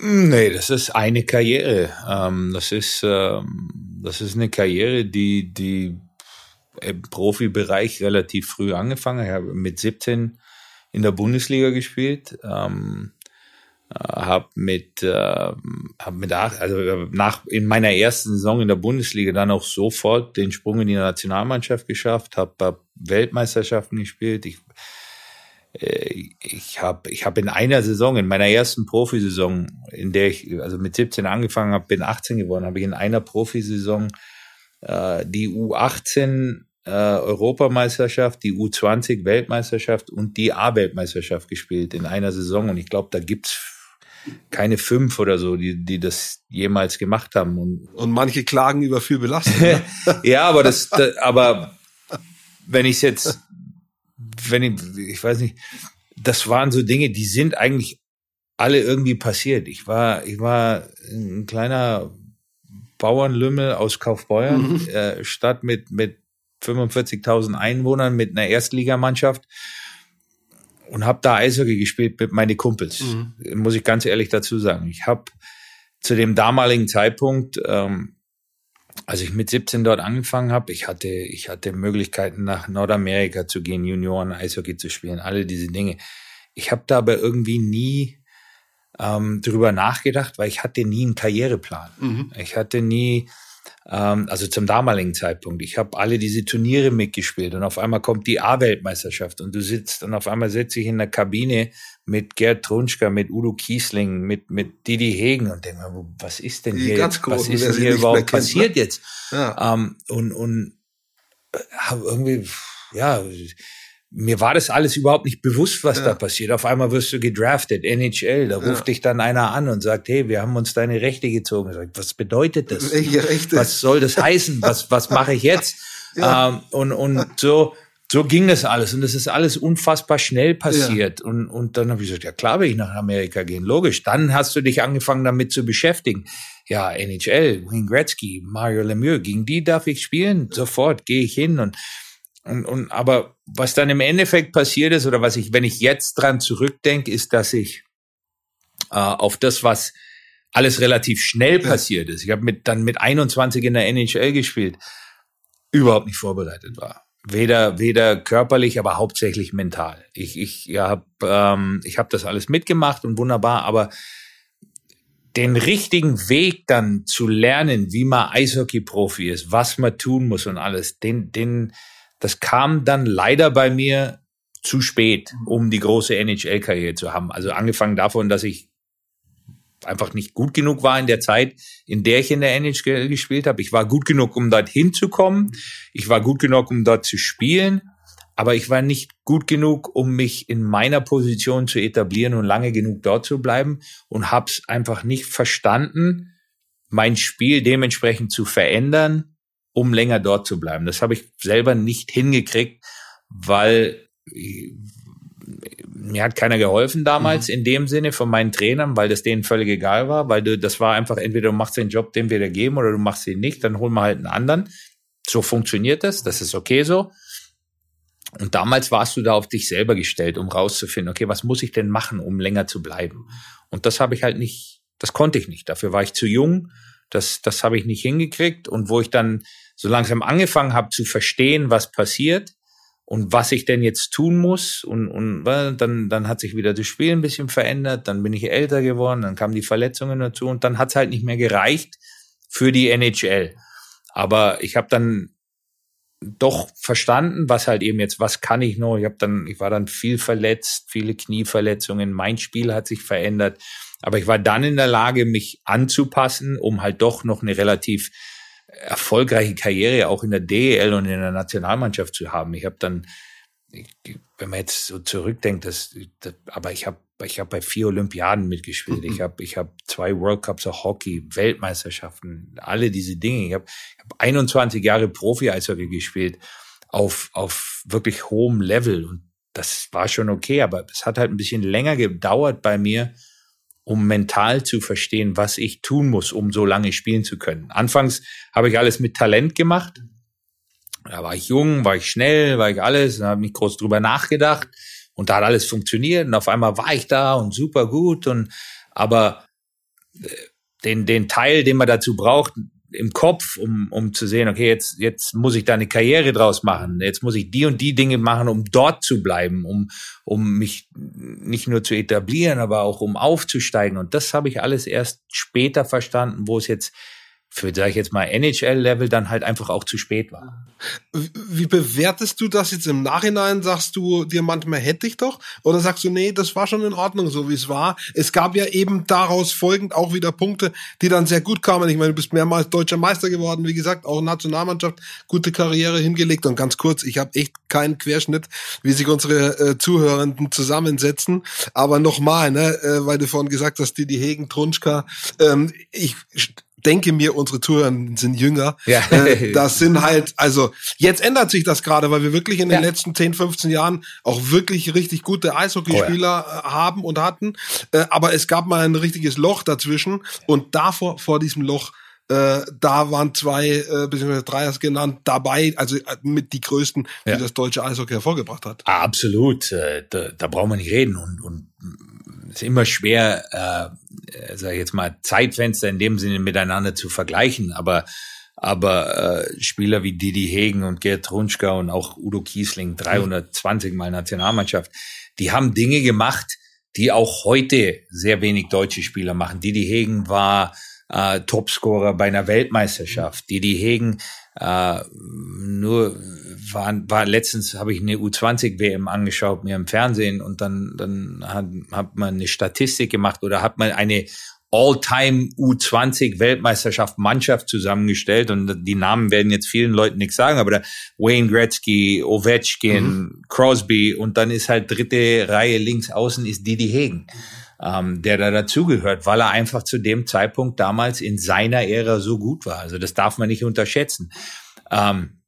Nee, das ist eine Karriere. Ähm, das ist ähm, das ist eine Karriere, die die im Profibereich relativ früh angefangen. hat. Ich habe mit 17 in der Bundesliga gespielt. Ähm, habe mit, äh, hab mit acht, also nach in meiner ersten Saison in der Bundesliga dann auch sofort den Sprung in die Nationalmannschaft geschafft, habe hab Weltmeisterschaften gespielt. Ich äh, ich habe ich hab in einer Saison, in meiner ersten Profisaison, in der ich also mit 17 angefangen habe, bin 18 geworden, habe ich in einer Profisaison äh, die U18 äh, Europameisterschaft, die U20 Weltmeisterschaft und die A-Weltmeisterschaft gespielt in einer Saison. Und ich glaube, da gibt's keine fünf oder so, die, die das jemals gemacht haben. Und, und manche klagen über viel Belastung. Ne? [LAUGHS] ja, aber das, das aber wenn ich jetzt, wenn ich, ich weiß nicht, das waren so Dinge, die sind eigentlich alle irgendwie passiert. Ich war, ich war ein kleiner Bauernlümmel aus Kaufbeuern, mhm. äh, Stadt mit, mit 45.000 Einwohnern, mit einer Erstligamannschaft und habe da Eishockey gespielt mit meinen Kumpels. Mhm. Muss ich ganz ehrlich dazu sagen. Ich habe zu dem damaligen Zeitpunkt, ähm, als ich mit 17 dort angefangen habe, ich hatte, ich hatte Möglichkeiten nach Nordamerika zu gehen, Junioren Eishockey zu spielen, alle diese Dinge. Ich habe da aber irgendwie nie ähm, drüber nachgedacht, weil ich hatte nie einen Karriereplan. Mhm. Ich hatte nie ähm, also zum damaligen Zeitpunkt. Ich habe alle diese Turniere mitgespielt und auf einmal kommt die A-Weltmeisterschaft und du sitzt und auf einmal sitze ich in der Kabine mit Gerd Trunschka, mit Udo Kiesling, mit, mit Didi Hegen und denke mir, was ist denn hier, jetzt, was ist denn hier überhaupt kennt, passiert ne? jetzt? Ja. Ähm, und und äh, irgendwie, ja, mir war das alles überhaupt nicht bewusst, was ja. da passiert. Auf einmal wirst du gedraftet, NHL, da ruft ja. dich dann einer an und sagt, hey, wir haben uns deine Rechte gezogen. Sag, was bedeutet das? Welche Rechte? Was soll das heißen? Was, was mache ich jetzt? [LAUGHS] Ja. Ähm, und, und so, so ging das alles. Und das ist alles unfassbar schnell passiert. Und, und dann habe ich gesagt, ja klar will ich nach Amerika gehen, logisch. Dann hast du dich angefangen damit zu beschäftigen. Ja, NHL, Wayne Gretzky, Mario Lemieux, gegen die darf ich spielen? Sofort gehe ich hin und und, und aber was dann im Endeffekt passiert ist, oder was ich, wenn ich jetzt dran zurückdenke, ist, dass ich äh, auf das, was alles relativ schnell passiert ist. Ich habe mit, dann mit 21 in der NHL gespielt, überhaupt nicht vorbereitet war. Weder, weder körperlich, aber hauptsächlich mental. Ich, ich ja, habe ähm, ich hab das alles mitgemacht und wunderbar, aber den richtigen Weg dann zu lernen, wie man Eishockey-Profi ist, was man tun muss und alles, den, den, das kam dann leider bei mir zu spät, um die große NHL-Karriere zu haben. Also angefangen davon, dass ich einfach nicht gut genug war in der Zeit, in der ich in der NHL gespielt habe. Ich war gut genug, um dort hinzukommen. Ich war gut genug, um dort zu spielen. Aber ich war nicht gut genug, um mich in meiner Position zu etablieren und lange genug dort zu bleiben und habe es einfach nicht verstanden, mein Spiel dementsprechend zu verändern um länger dort zu bleiben. Das habe ich selber nicht hingekriegt, weil mir hat keiner geholfen damals mhm. in dem Sinne von meinen Trainern, weil das denen völlig egal war, weil du, das war einfach entweder du machst den Job, den wir dir geben, oder du machst ihn nicht, dann holen wir halt einen anderen. So funktioniert das, das ist okay so. Und damals warst du da auf dich selber gestellt, um rauszufinden, okay, was muss ich denn machen, um länger zu bleiben? Und das habe ich halt nicht, das konnte ich nicht. Dafür war ich zu jung. Das, das habe ich nicht hingekriegt. Und wo ich dann so langsam angefangen habe zu verstehen, was passiert und was ich denn jetzt tun muss. Und, und dann, dann hat sich wieder das Spiel ein bisschen verändert, dann bin ich älter geworden, dann kamen die Verletzungen dazu und dann hat es halt nicht mehr gereicht für die NHL. Aber ich habe dann doch verstanden, was halt eben jetzt, was kann ich noch? Ich habe dann, ich war dann viel verletzt, viele Knieverletzungen, mein Spiel hat sich verändert, aber ich war dann in der Lage, mich anzupassen, um halt doch noch eine relativ erfolgreiche Karriere auch in der DEL und in der Nationalmannschaft zu haben. Ich habe dann, wenn man jetzt so zurückdenkt, das, das aber ich habe ich habe bei vier Olympiaden mitgespielt. Ich [LAUGHS] habe ich habe zwei World Cups of Hockey, Weltmeisterschaften, alle diese Dinge. Ich habe hab 21 Jahre Profi-Eishockey gespielt auf auf wirklich hohem Level und das war schon okay, aber es hat halt ein bisschen länger gedauert bei mir, um mental zu verstehen, was ich tun muss, um so lange spielen zu können. Anfangs habe ich alles mit Talent gemacht. Da war ich jung, war ich schnell, war ich alles, da habe nicht groß drüber nachgedacht und da hat alles funktioniert und auf einmal war ich da und super gut und aber äh, den den Teil, den man dazu braucht, im Kopf, um, um zu sehen, okay, jetzt, jetzt muss ich da eine Karriere draus machen. Jetzt muss ich die und die Dinge machen, um dort zu bleiben, um, um mich nicht nur zu etablieren, aber auch um aufzusteigen. Und das habe ich alles erst später verstanden, wo es jetzt für, sag ich jetzt mal, NHL-Level dann halt einfach auch zu spät war. Wie bewertest du das jetzt im Nachhinein? Sagst du dir manchmal hätte ich doch? Oder sagst du, nee, das war schon in Ordnung, so wie es war? Es gab ja eben daraus folgend auch wieder Punkte, die dann sehr gut kamen. Ich meine, du bist mehrmals deutscher Meister geworden, wie gesagt, auch Nationalmannschaft, gute Karriere hingelegt. Und ganz kurz, ich habe echt keinen Querschnitt, wie sich unsere äh, Zuhörenden zusammensetzen. Aber nochmal, ne, äh, weil du vorhin gesagt hast, die, die Hegen, Trunschka, ähm, ich denke mir, unsere Zuhörer sind jünger. Ja. Äh, das sind halt, also jetzt ändert sich das gerade, weil wir wirklich in den ja. letzten 10, 15 Jahren auch wirklich richtig gute Eishockeyspieler oh ja. Äh, haben und hatten. Äh, aber es gab mal ein richtiges Loch dazwischen und davor, vor diesem Loch, äh, da waren zwei, äh, beziehungsweise drei hast genannt, dabei, also äh, mit die größten, die ja. das deutsche Eishockey hervorgebracht hat. Absolut, äh, da, da brauchen wir nicht reden und, und ist immer schwer, äh, sage ich jetzt mal, Zeitfenster in dem Sinne miteinander zu vergleichen, aber aber äh, Spieler wie Didi Hegen und Gerd Trunschka und auch Udo Kiesling, 320 Mal Nationalmannschaft, die haben Dinge gemacht, die auch heute sehr wenig deutsche Spieler machen. Didi Hegen war äh, Topscorer bei einer Weltmeisterschaft. Didi Hegen äh, nur war, war letztens habe ich eine U20 WM angeschaut mir im Fernsehen und dann dann hat, hat man eine Statistik gemacht oder hat man eine All-Time U20 Weltmeisterschaft Mannschaft zusammengestellt und die Namen werden jetzt vielen Leuten nichts sagen, aber da Wayne Gretzky, Ovechkin, mhm. Crosby und dann ist halt dritte Reihe links außen ist Didi Hegen, ähm, der da dazugehört, weil er einfach zu dem Zeitpunkt damals in seiner Ära so gut war. Also das darf man nicht unterschätzen. Ähm,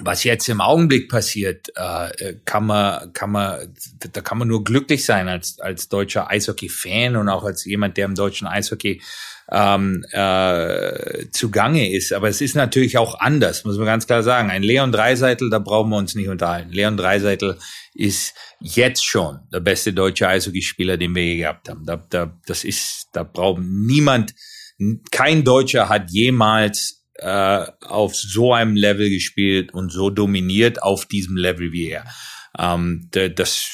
was jetzt im Augenblick passiert, äh, kann man, kann man, da kann man nur glücklich sein als als deutscher Eishockey-Fan und auch als jemand, der im deutschen Eishockey ähm, äh, zugange ist. Aber es ist natürlich auch anders, muss man ganz klar sagen. Ein Leon Dreiseitel, da brauchen wir uns nicht unterhalten. Leon Dreiseitel ist jetzt schon der beste deutsche Eishockeyspieler, den wir je gehabt haben. Da, da, das ist, da braucht niemand, kein Deutscher hat jemals äh, auf so einem Level gespielt und so dominiert auf diesem Level wie er. Ähm, das,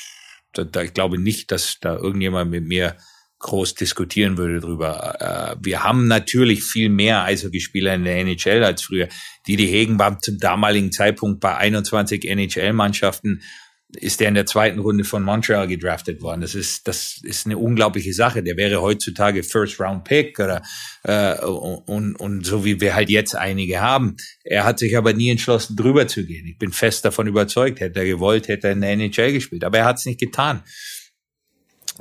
da, da, ich glaube nicht, dass da irgendjemand mit mir groß diskutieren würde drüber. Äh, wir haben natürlich viel mehr Eishockeyspieler in der NHL als früher. Didi Hegen war zum damaligen Zeitpunkt bei 21 NHL-Mannschaften ist der in der zweiten Runde von Montreal gedraftet worden. Das ist, das ist eine unglaubliche Sache. Der wäre heutzutage First Round Pick oder äh, und, und so wie wir halt jetzt einige haben. Er hat sich aber nie entschlossen, drüber zu gehen. Ich bin fest davon überzeugt, hätte er gewollt, hätte er in der NHL gespielt. Aber er hat es nicht getan.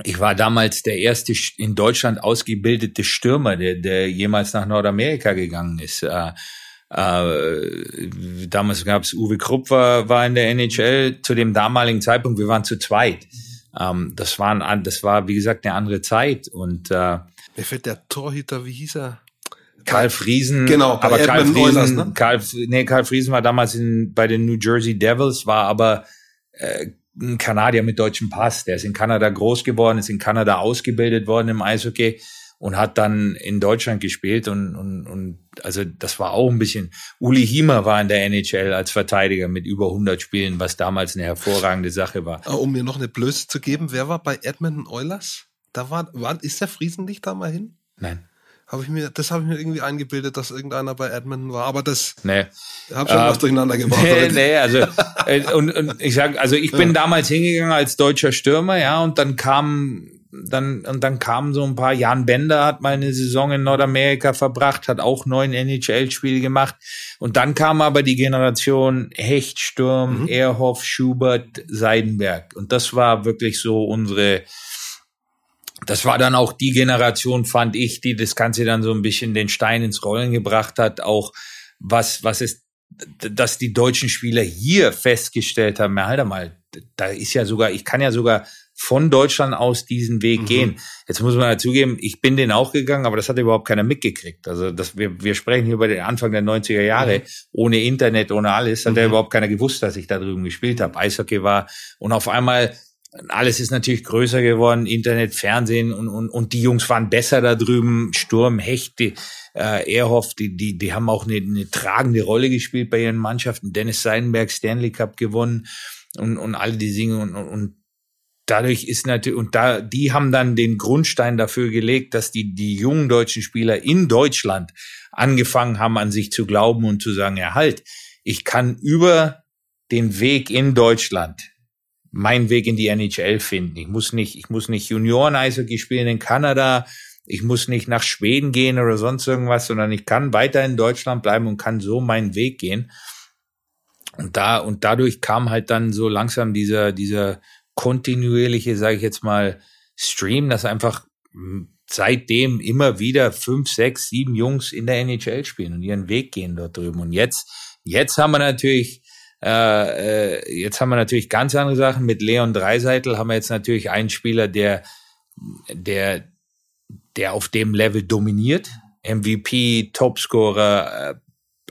Ich war damals der erste in Deutschland ausgebildete Stürmer, der, der jemals nach Nordamerika gegangen ist. Äh, äh, damals gab es Uwe Krupp war, war in der NHL zu dem damaligen Zeitpunkt. Wir waren zu zweit. Ähm, das waren, das war wie gesagt eine andere Zeit und äh, mir fällt der Torhüter, wie hieß er? Karl Friesen, genau, aber Karl Friesen, Oilers, ne? Karl, nee, Karl Friesen war damals in, bei den New Jersey Devils, war aber äh, ein Kanadier mit deutschem Pass. Der ist in Kanada groß geworden, ist in Kanada ausgebildet worden im Eishockey und hat dann in Deutschland gespielt und, und, und also das war auch ein bisschen, Uli Hiemer war in der NHL als Verteidiger mit über 100 Spielen, was damals eine hervorragende Sache war. Ah, um mir noch eine Blöße zu geben, wer war bei Edmonton Oilers? Da war, war ist der Friesen nicht da mal hin? Nein. Habe ich mir, das habe ich mir irgendwie eingebildet, dass irgendeiner bei Edmonton war, aber das nee. habe schon äh, was durcheinander gebracht. [LAUGHS] Nee, nee, also äh, und, und ich sag, also ich bin ja. damals hingegangen als deutscher Stürmer, ja, und dann kam dann, und dann kamen so ein paar, Jan Bender hat mal eine Saison in Nordamerika verbracht, hat auch neun NHL-Spiele gemacht. Und dann kam aber die Generation Hecht, Sturm, mhm. Erhoff, Schubert, Seidenberg. Und das war wirklich so unsere, das war dann auch die Generation, fand ich, die das Ganze dann so ein bisschen den Stein ins Rollen gebracht hat, auch was, was ist, dass die deutschen Spieler hier festgestellt haben, ja, halt mal, da ist ja sogar, ich kann ja sogar von Deutschland aus diesen Weg mhm. gehen. Jetzt muss man dazugeben, ich bin den auch gegangen, aber das hat überhaupt keiner mitgekriegt. Also das, wir, wir sprechen hier über den Anfang der 90er Jahre, mhm. ohne Internet, ohne alles, hat mhm. ja überhaupt keiner gewusst, dass ich da drüben gespielt habe. Eishockey war und auf einmal alles ist natürlich größer geworden, Internet, Fernsehen und, und, und die Jungs waren besser da drüben. Sturm, Hecht, die, äh, Erhoff, die, die, die haben auch eine, eine tragende Rolle gespielt bei ihren Mannschaften. Dennis Seidenberg Stanley Cup gewonnen und, und alle die Dinge und, und, und dadurch ist natürlich, und da, die haben dann den Grundstein dafür gelegt, dass die, die jungen deutschen Spieler in Deutschland angefangen haben, an sich zu glauben und zu sagen, ja halt, ich kann über den Weg in Deutschland meinen Weg in die NHL finden. Ich muss nicht, ich muss nicht Junioren-Eishockey spielen in Kanada. Ich muss nicht nach Schweden gehen oder sonst irgendwas, sondern ich kann weiter in Deutschland bleiben und kann so meinen Weg gehen. Und da, und dadurch kam halt dann so langsam dieser, dieser kontinuierliche, sage ich jetzt mal, Stream, dass einfach seitdem immer wieder fünf, sechs, sieben Jungs in der NHL spielen und ihren Weg gehen dort drüben. Und jetzt, jetzt haben wir natürlich, äh, äh, jetzt haben wir natürlich ganz andere Sachen. Mit Leon Dreiseitel haben wir jetzt natürlich einen Spieler, der, der, der auf dem Level dominiert. MVP, Topscorer, äh,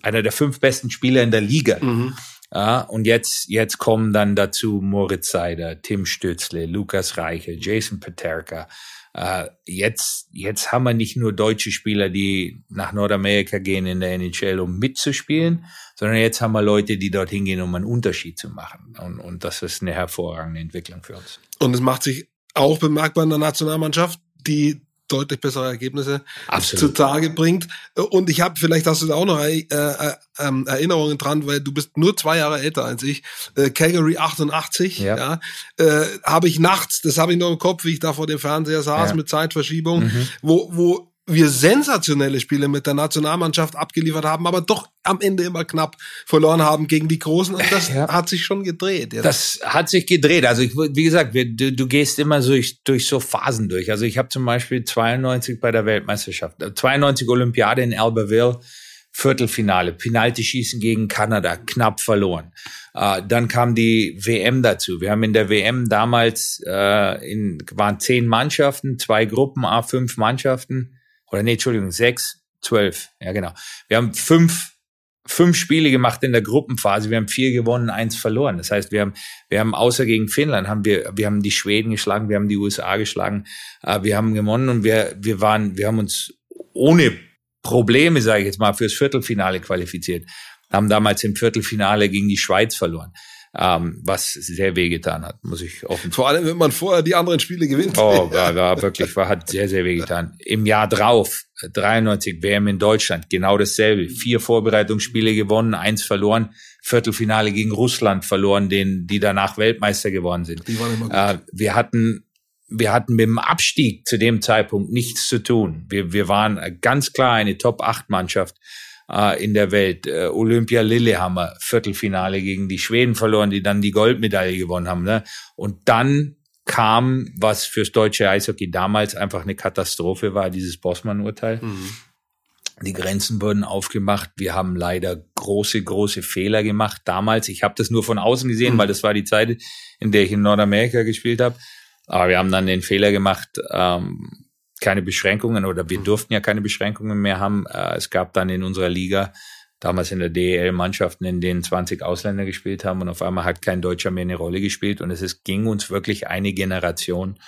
einer der fünf besten Spieler in der Liga. Mhm. Ja, und jetzt, jetzt kommen dann dazu Moritz Seider, Tim Stützle, Lukas Reichel, Jason Paterka. Uh, jetzt, jetzt haben wir nicht nur deutsche Spieler, die nach Nordamerika gehen in der NHL, um mitzuspielen, sondern jetzt haben wir Leute, die dorthin gehen, um einen Unterschied zu machen. Und, und das ist eine hervorragende Entwicklung für uns. Und es macht sich auch bemerkbar in der Nationalmannschaft, die deutlich bessere Ergebnisse Absolut. zutage bringt. Und ich habe, vielleicht hast du da auch noch äh, äh, ähm, Erinnerungen dran, weil du bist nur zwei Jahre älter als ich. Äh, Calgary 88, ja, Ja. äh, habe ich nachts, das habe ich noch im Kopf, wie ich da vor dem Fernseher saß Ja. mit Zeitverschiebung, wo, wo wir sensationelle Spiele mit der Nationalmannschaft abgeliefert haben, aber doch am Ende immer knapp verloren haben gegen die Großen. Und das [LAUGHS] Ja. hat sich schon gedreht. Jetzt. Das hat sich gedreht. Also ich, wie gesagt, du, du gehst immer durch, durch so Phasen durch. Also ich habe zum Beispiel 92 bei der Weltmeisterschaft, äh, 92 Olympiade in Albertville, Viertelfinale, Penaltyschießen gegen Kanada, knapp verloren. Äh, dann kam die WM dazu. Wir haben in der WM damals äh, in, waren zehn Mannschaften, zwei Gruppen, a fünf Mannschaften. Oder nee, Entschuldigung, sechs, zwölf. Ja, genau. Wir haben fünf fünf Spiele gemacht in der Gruppenphase. Wir haben vier gewonnen, eins verloren. Das heißt, wir haben, wir haben außer gegen Finnland haben wir, wir haben die Schweden geschlagen, wir haben die USA geschlagen, äh, wir haben gewonnen und wir, wir waren, wir haben uns ohne Probleme, sage ich jetzt mal, fürs Viertelfinale qualifiziert. Haben damals im Viertelfinale gegen die Schweiz verloren, ähm, was sehr wehgetan hat, muss ich offen Vor allem, wenn man vorher die anderen Spiele gewinnt. Oh, [LAUGHS] war, war wirklich, war, hat sehr, sehr weh getan. Im Jahr drauf, 93 WM in Deutschland, genau dasselbe. Vier Vorbereitungsspiele gewonnen, eins verloren, Viertelfinale gegen Russland verloren, den, die danach Weltmeister geworden sind. Die waren immer gut. Äh, wir hatten, wir hatten mit dem Abstieg zu dem Zeitpunkt nichts zu tun. Wir, wir waren ganz klar eine Top-8-Mannschaft äh, in der Welt. Äh, Olympia Lillehammer, Viertelfinale gegen die Schweden verloren, die dann die Goldmedaille gewonnen haben. Ne? Und dann kam, was fürs deutsche Eishockey damals einfach eine Katastrophe war, dieses Bossmann-Urteil. Die Grenzen wurden aufgemacht. Wir haben leider große, große Fehler gemacht damals. Ich habe das nur von außen gesehen, weil das war die Zeit, in der ich in Nordamerika gespielt habe. Aber wir haben dann den Fehler gemacht, ähm, keine Beschränkungen oder wir durften ja keine Beschränkungen mehr haben. Äh, es gab dann in unserer Liga damals in der DEL Mannschaften, in denen 20 Ausländer gespielt haben und auf einmal hat kein Deutscher mehr eine Rolle gespielt und es ist, ging uns wirklich eine Generation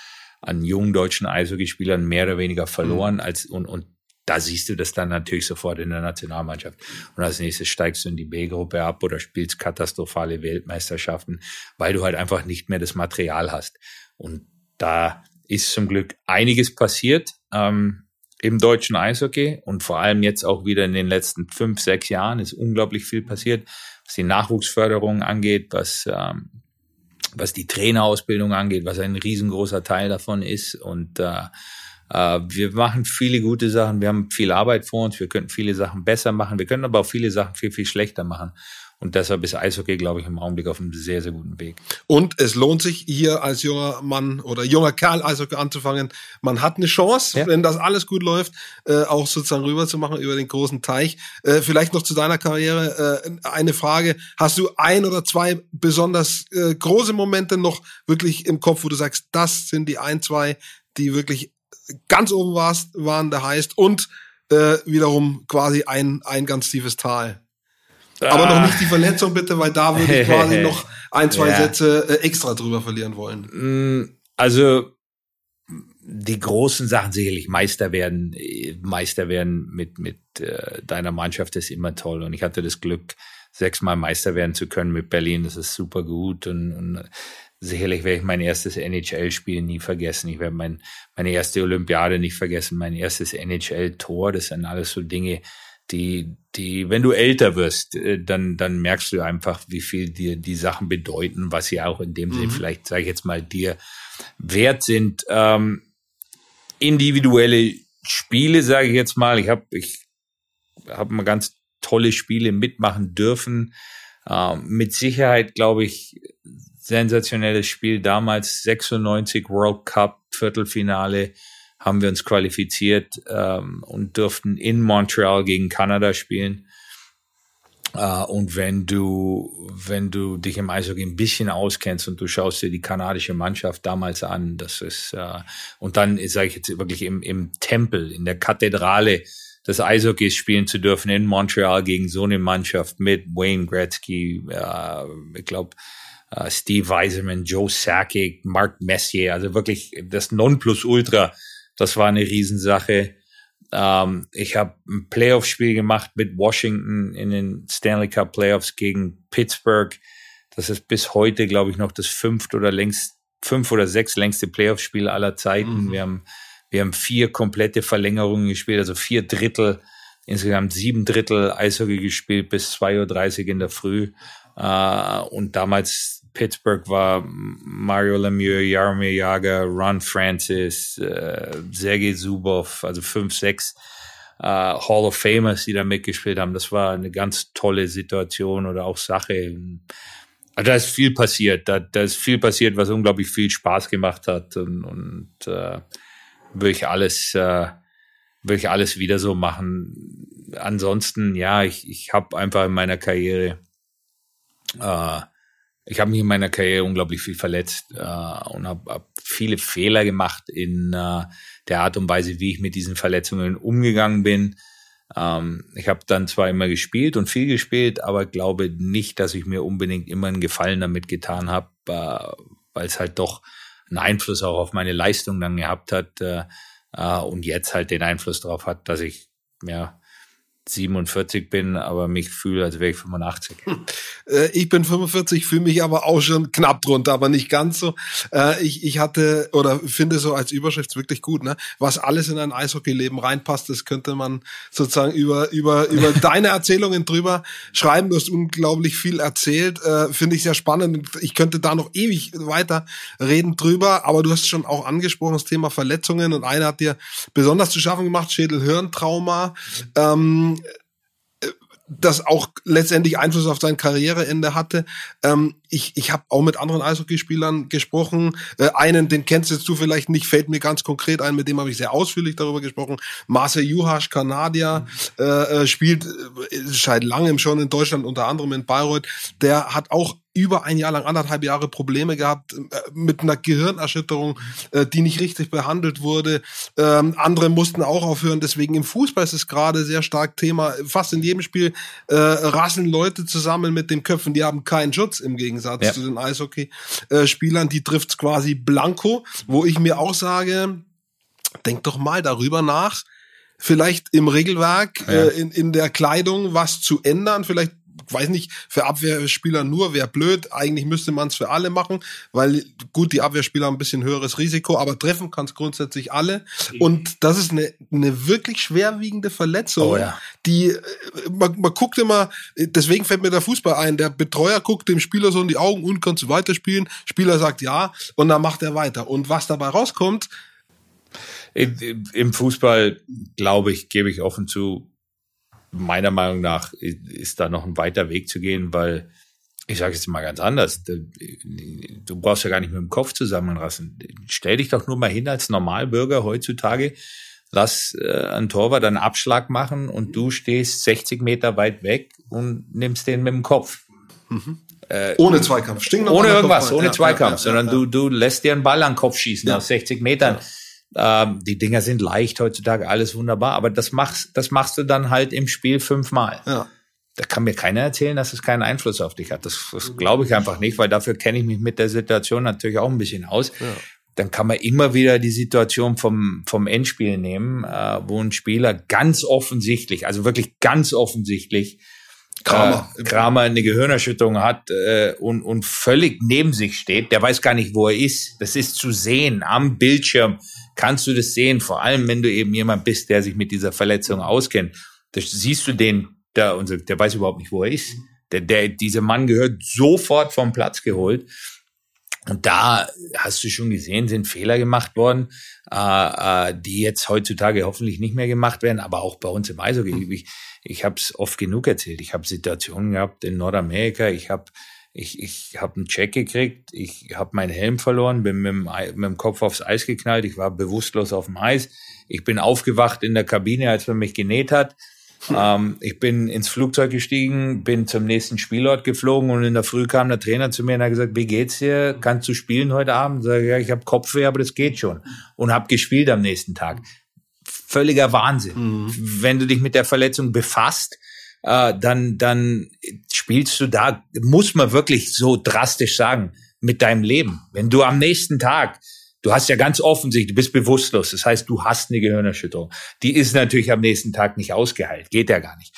an jungen deutschen Eishockeyspielern mehr oder weniger verloren als und, und da siehst du das dann natürlich sofort in der Nationalmannschaft. Und als nächstes steigst du in die B-Gruppe ab oder spielst katastrophale Weltmeisterschaften, weil du halt einfach nicht mehr das Material hast. Und da ist zum Glück einiges passiert ähm, im deutschen Eishockey und vor allem jetzt auch wieder in den letzten fünf, sechs Jahren ist unglaublich viel passiert, was die Nachwuchsförderung angeht, was ähm, was die Trainerausbildung angeht, was ein riesengroßer Teil davon ist. Und äh, äh, wir machen viele gute Sachen. Wir haben viel Arbeit vor uns. Wir könnten viele Sachen besser machen. Wir können aber auch viele Sachen viel, viel schlechter machen. Und deshalb ist Eishockey, glaube ich, im Augenblick auf einem sehr, sehr guten Weg. Und es lohnt sich hier als junger Mann oder junger Kerl Eishockey anzufangen. Man hat eine Chance, Ja. wenn das alles gut läuft, äh, auch sozusagen rüber zu machen über den großen Teich. Äh, vielleicht noch zu deiner Karriere äh, eine Frage. Hast du ein oder zwei besonders äh, große Momente noch wirklich im Kopf, wo du sagst, das sind die ein, zwei, die wirklich ganz oben warst, waren, der heißt und äh, wiederum quasi ein, ein ganz tiefes Tal. Aber noch nicht die Verletzung bitte, weil da würde ich quasi noch ein, zwei Ja. Sätze äh, extra drüber verlieren wollen. Mm, Also die großen Sachen sicherlich Meister werden, äh, Meister werden mit mit äh, deiner Mannschaft ist immer toll und ich hatte das Glück sechsmal Meister werden zu können mit Berlin. Das ist super gut und, und sicherlich werde ich mein erstes NHL-Spiel nie vergessen. Ich werde mein, meine erste Olympiade nicht vergessen, mein erstes NHL-Tor. Das sind alles so Dinge, die, die, wenn du älter wirst, äh, dann, dann merkst du einfach, wie viel dir die Sachen bedeuten, was sie auch in dem Sinn vielleicht, sage ich jetzt mal, dir wert sind. Ähm, individuelle Spiele, sage ich jetzt mal. Ich habe ich hab mal ganz tolle Spiele mitmachen dürfen. Ähm, mit Sicherheit, glaube ich, sensationelles Spiel damals, 96 World Cup Viertelfinale, haben wir uns qualifiziert ähm, und durften in Montreal gegen Kanada spielen. Äh, und wenn du, wenn du dich im Eishockey ein bisschen auskennst und du schaust dir die kanadische Mannschaft damals an, das ist, äh, und dann sage ich jetzt wirklich im, im Tempel, in der Kathedrale des Eishockeys spielen zu dürfen in Montreal gegen so eine Mannschaft mit Wayne Gretzky, äh, ich glaube, äh, Steve Weiserman, Joe Sakic, Mark Messier, also wirklich das Nonplusultra, das war eine Riesensache. Ähm, ich habe ein Playoff-Spiel gemacht mit Washington in den Stanley Cup Playoffs gegen Pittsburgh. Das ist bis heute, glaube ich, noch das fünft oder längst, fünf oder sechs längste Playoff-Spiel aller Zeiten. Mhm. Wir haben Wir haben vier komplette Verlängerungen gespielt, also vier Drittel, insgesamt sieben Drittel Eishockey gespielt bis 2.30 Uhr in der Früh. Äh, und damals Pittsburgh war Mario Lemieux, Jaromir Jager, Ron Francis, äh, Sergei Zubov, also fünf, sechs äh, Hall of Famers, die da mitgespielt haben. Das war eine ganz tolle Situation oder auch Sache. Also da ist viel passiert. Da, da ist viel passiert, was unglaublich viel Spaß gemacht hat und, und äh, würde ich alles, äh, würde ich alles wieder so machen. Ansonsten, ja, ich, ich habe einfach in meiner Karriere, äh, ich habe mich in meiner Karriere unglaublich viel verletzt äh, und habe hab viele Fehler gemacht in äh, der Art und Weise, wie ich mit diesen Verletzungen umgegangen bin. Ähm, ich habe dann zwar immer gespielt und viel gespielt, aber glaube nicht, dass ich mir unbedingt immer einen Gefallen damit getan habe, äh, weil es halt doch einen Einfluss auch auf meine Leistung dann gehabt hat äh, äh, und jetzt halt den Einfluss darauf hat, dass ich ja 47 bin, aber mich fühle, als wäre ich 85. Äh, ich bin 45, fühle mich aber auch schon knapp drunter, aber nicht ganz so. Äh, ich, ich hatte oder finde so als Überschrift wirklich gut, ne? Was alles in ein Eishockeyleben reinpasst, das könnte man sozusagen über, über, über [LAUGHS] deine Erzählungen drüber schreiben. Du hast unglaublich viel erzählt, äh, finde ich sehr spannend. Ich könnte da noch ewig weiter reden drüber, aber du hast schon auch angesprochen, das Thema Verletzungen und einer hat dir besonders zu schaffen gemacht, Schädel-Hirntrauma. Ähm, das auch letztendlich Einfluss auf sein Karriereende hatte. Ähm, ich ich habe auch mit anderen Eishockeyspielern gesprochen. Äh, einen, den kennst jetzt du vielleicht nicht, fällt mir ganz konkret ein, mit dem habe ich sehr ausführlich darüber gesprochen. Marcel Juhasch, Kanadier, äh, äh spielt äh, seit langem schon in Deutschland, unter anderem in Bayreuth. Der hat auch über ein Jahr lang, anderthalb Jahre Probleme gehabt äh, mit einer Gehirnerschütterung, äh, die nicht richtig behandelt wurde. Ähm, andere mussten auch aufhören. Deswegen im Fußball ist es gerade sehr stark Thema. Fast in jedem Spiel äh, rasseln Leute zusammen mit den Köpfen. Die haben keinen Schutz im Gegensatz ja. zu den Eishockey-Spielern. Die trifft's quasi blanko, wo ich mir auch sage, denk doch mal darüber nach, vielleicht im Regelwerk, ja. äh, in, in der Kleidung was zu ändern, vielleicht weiß nicht, für Abwehrspieler nur wäre blöd. Eigentlich müsste man es für alle machen, weil gut, die Abwehrspieler haben ein bisschen höheres Risiko, aber treffen kann es grundsätzlich alle. Und das ist eine, eine wirklich schwerwiegende Verletzung, oh ja. die äh, man, man guckt immer, deswegen fällt mir der Fußball ein, der Betreuer guckt dem Spieler so in die Augen und kannst du weiterspielen. Spieler sagt ja und dann macht er weiter. Und was dabei rauskommt, im Fußball, glaube ich, gebe ich offen zu, meiner Meinung nach ist da noch ein weiter Weg zu gehen, weil ich sage jetzt mal ganz anders, du brauchst ja gar nicht mit dem Kopf zusammenrassen. Stell dich doch nur mal hin als Normalbürger heutzutage, lass äh, ein Torwart einen Abschlag machen und du stehst 60 Meter weit weg und nimmst den mit dem Kopf. Mhm. Äh, ohne Zweikampf. ohne irgendwas, ohne ja, Zweikampf, ja, ja, sondern Du, du lässt dir einen Ball an den Kopf schießen aus 60 Metern. Ähm, die Dinger sind leicht heutzutage, alles wunderbar, aber das machst, das machst du dann halt im Spiel fünfmal. Ja. Da kann mir keiner erzählen, dass es keinen Einfluss auf dich hat. Das, das glaube ich einfach nicht, weil dafür kenne ich mich mit der Situation natürlich auch ein bisschen aus. Ja. Dann kann man immer wieder die Situation vom, vom Endspiel nehmen, äh, wo ein Spieler ganz offensichtlich, also wirklich ganz offensichtlich, Kramer. Äh, Kramer eine Gehirnerschütterung hat äh, und, und völlig neben sich steht. Der weiß gar nicht, wo er ist. Das ist zu sehen am Bildschirm kannst du das sehen, vor allem wenn du eben jemand bist, der sich mit dieser Verletzung auskennt. Da siehst du den, der, der weiß überhaupt nicht, wo er ist. Der, der, dieser Mann gehört sofort vom Platz geholt. Und da hast du schon gesehen, sind Fehler gemacht worden, äh, äh, die jetzt heutzutage hoffentlich nicht mehr gemacht werden, aber auch bei uns im Eishockey. Ich, ich habe es oft genug erzählt. Ich habe Situationen gehabt in Nordamerika. Ich habe ich, ich habe einen Check gekriegt, ich habe meinen Helm verloren, bin mit dem, mit dem Kopf aufs Eis geknallt, ich war bewusstlos auf dem Eis. Ich bin aufgewacht in der Kabine, als man mich genäht hat. Ähm, ich bin ins Flugzeug gestiegen, bin zum nächsten Spielort geflogen und in der Früh kam der Trainer zu mir und hat gesagt, wie geht's dir? Kannst du spielen heute Abend? Sag ich, ja, ich habe Kopfweh, aber das geht schon. Und habe gespielt am nächsten Tag. Völliger Wahnsinn. Mhm. Wenn du dich mit der Verletzung befasst, äh, dann, dann spielst du da, muss man wirklich so drastisch sagen, mit deinem Leben. Wenn du am nächsten Tag, du hast ja ganz offensichtlich, du bist bewusstlos, das heißt, du hast eine Gehirnerschütterung. Die ist natürlich am nächsten Tag nicht ausgeheilt, geht ja gar nicht.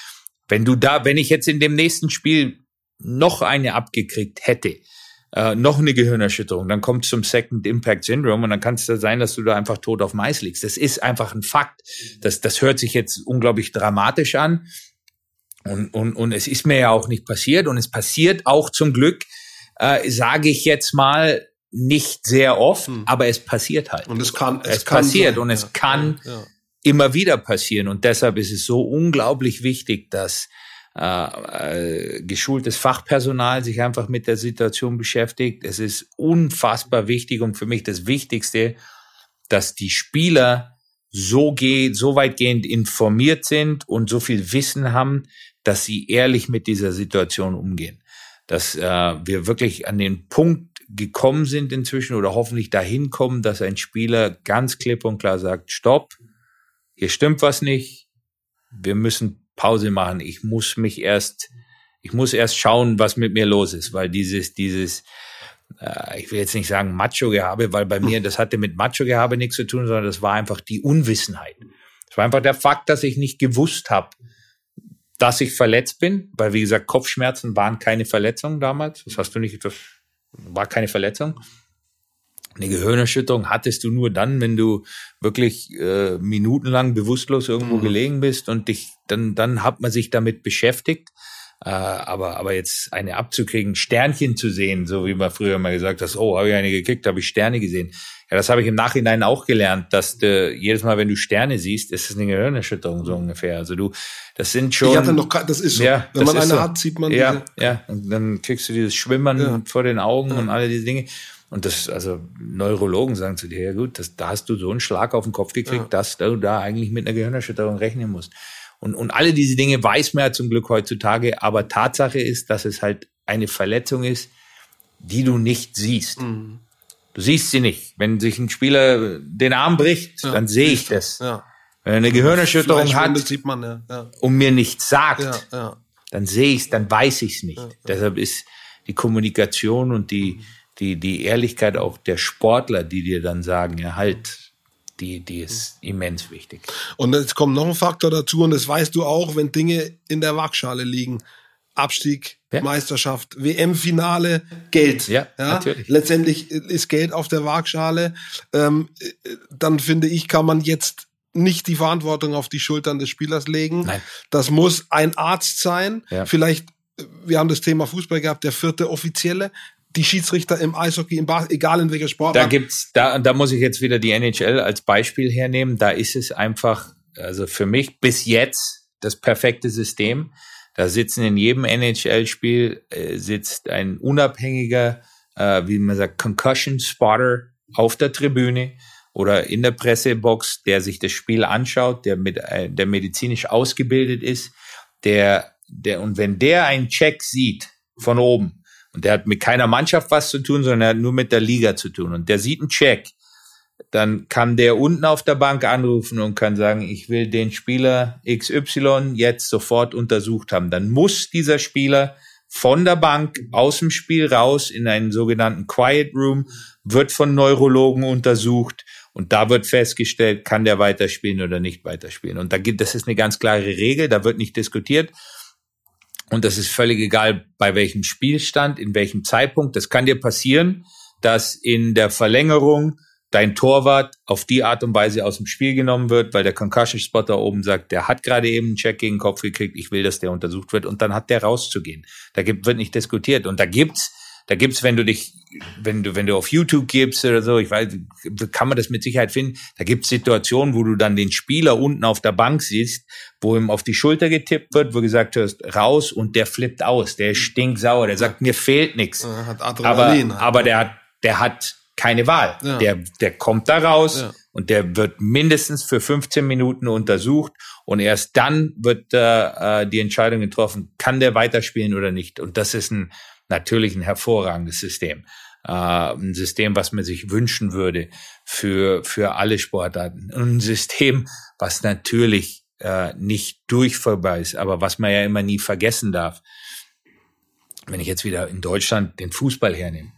Wenn du da, wenn ich jetzt in dem nächsten Spiel noch eine abgekriegt hätte, äh, noch eine Gehirnerschütterung, dann kommt zum Second Impact Syndrome und dann kann es da sein, dass du da einfach tot auf Mais liegst. Das ist einfach ein Fakt. Das, das hört sich jetzt unglaublich dramatisch an. Und, und, und es ist mir ja auch nicht passiert und es passiert auch zum Glück, äh, sage ich jetzt mal, nicht sehr oft, hm. aber es passiert halt. Und es kann, es, es kann passiert sein. und es ja, kann ja, immer wieder passieren. Und deshalb ist es so unglaublich wichtig, dass äh, äh, geschultes Fachpersonal sich einfach mit der Situation beschäftigt. Es ist unfassbar wichtig und für mich das Wichtigste, dass die Spieler so geht, so weitgehend informiert sind und so viel Wissen haben, dass sie ehrlich mit dieser Situation umgehen. Dass äh, wir wirklich an den Punkt gekommen sind inzwischen oder hoffentlich dahin kommen, dass ein Spieler ganz klipp und klar sagt, stopp, hier stimmt was nicht, wir müssen Pause machen, ich muss mich erst, ich muss erst schauen, was mit mir los ist, weil dieses, dieses, äh, ich will jetzt nicht sagen Macho-Gehabe, weil bei mir, das hatte mit Macho-Gehabe nichts zu tun, sondern das war einfach die Unwissenheit. Es war einfach der Fakt, dass ich nicht gewusst habe, dass ich verletzt bin, weil wie gesagt, Kopfschmerzen waren keine Verletzung damals. Das hast du nicht, das war keine Verletzung. Eine Gehirnerschütterung hattest du nur dann, wenn du wirklich äh, minutenlang bewusstlos irgendwo mhm. gelegen bist und dich dann dann hat man sich damit beschäftigt. Äh, aber aber jetzt eine abzukriegen, Sternchen zu sehen, so wie man früher mal gesagt hat, oh, habe ich eine gekickt, habe ich Sterne gesehen. Ja, das habe ich im Nachhinein auch gelernt, dass du, jedes Mal, wenn du Sterne siehst, ist es eine Gehirnerschütterung so ungefähr. Also du, das sind schon. Ich hatte noch, das ist so. Ja, wenn man eine so. hat, sieht man. Ja, diese, ja. Und dann kriegst du dieses Schwimmern ja. vor den Augen ja. und alle diese Dinge. Und das, also Neurologen sagen zu dir, ja gut, das, da hast du so einen Schlag auf den Kopf gekriegt, ja. dass du da eigentlich mit einer Gehirnerschütterung rechnen musst. Und, und alle diese Dinge weiß man ja zum Glück heutzutage, aber Tatsache ist, dass es halt eine Verletzung ist, die du nicht siehst. Mhm. Du siehst sie nicht. Wenn sich ein Spieler den Arm bricht, ja, dann sehe ich das. Ja. Wenn er eine Gehirnerschütterung hat man, ja, und mir nichts sagt, dann sehe ich es, dann weiß ich es nicht. Deshalb ist die Kommunikation und die, die, die Ehrlichkeit auch der Sportler, die dir dann sagen, ja halt, die, die ist immens wichtig. Und jetzt kommt noch ein Faktor dazu, und das weißt du auch, wenn Dinge in der Waagschale liegen. Abstieg, ja. Meisterschaft, WM-Finale, Geld. Ja, ja, natürlich. Letztendlich ist Geld auf der Waagschale. Ähm, dann finde ich, kann man jetzt nicht die Verantwortung auf die Schultern des Spielers legen. Nein. Das muss ein Arzt sein. Ja. Vielleicht, wir haben das Thema Fußball gehabt, der vierte Offizielle. Die Schiedsrichter im Eishockey, im Bas egal in welcher Sportart. Da gibt's, da, da muss ich jetzt wieder die NHL als Beispiel hernehmen. Da ist es einfach, also für mich bis jetzt das perfekte System. Da sitzen in jedem NHL-Spiel äh, sitzt ein unabhängiger, äh, wie man sagt, Concussion Spotter auf der Tribüne oder in der Pressebox, der sich das Spiel anschaut, der mit, äh, der medizinisch ausgebildet ist, der, der und wenn der einen Check sieht von oben und der hat mit keiner Mannschaft was zu tun, sondern er hat nur mit der Liga zu tun und der sieht einen Check dann kann der unten auf der Bank anrufen und kann sagen, ich will den Spieler XY jetzt sofort untersucht haben. Dann muss dieser Spieler von der Bank aus dem Spiel raus in einen sogenannten Quiet Room, wird von Neurologen untersucht und da wird festgestellt, kann der weiterspielen oder nicht weiterspielen. Und da gibt, das ist eine ganz klare Regel, da wird nicht diskutiert. Und das ist völlig egal, bei welchem Spielstand, in welchem Zeitpunkt. Das kann dir passieren, dass in der Verlängerung dein Torwart auf die Art und Weise aus dem Spiel genommen wird, weil der Concussion Spotter oben sagt, der hat gerade eben einen Check gegen den Kopf gekriegt, ich will, dass der untersucht wird und dann hat der rauszugehen. Da gibt, wird nicht diskutiert und da gibt's, da gibt's, wenn du dich, wenn du, wenn du auf YouTube gibst oder so, ich weiß, kann man das mit Sicherheit finden, da gibt's Situationen, wo du dann den Spieler unten auf der Bank siehst, wo ihm auf die Schulter getippt wird, wo gesagt hast, raus und der flippt aus, der ist stinksauer, der sagt, mir fehlt nichts. Aber, aber der hat, der hat keine Wahl. Ja. Der, der kommt da raus ja. und der wird mindestens für 15 Minuten untersucht und erst dann wird äh, die Entscheidung getroffen, kann der weiterspielen oder nicht. Und das ist ein natürlich ein hervorragendes System. Äh, ein System, was man sich wünschen würde für, für alle Sportarten. Und ein System, was natürlich äh, nicht durchführbar ist, aber was man ja immer nie vergessen darf. Wenn ich jetzt wieder in Deutschland den Fußball hernehme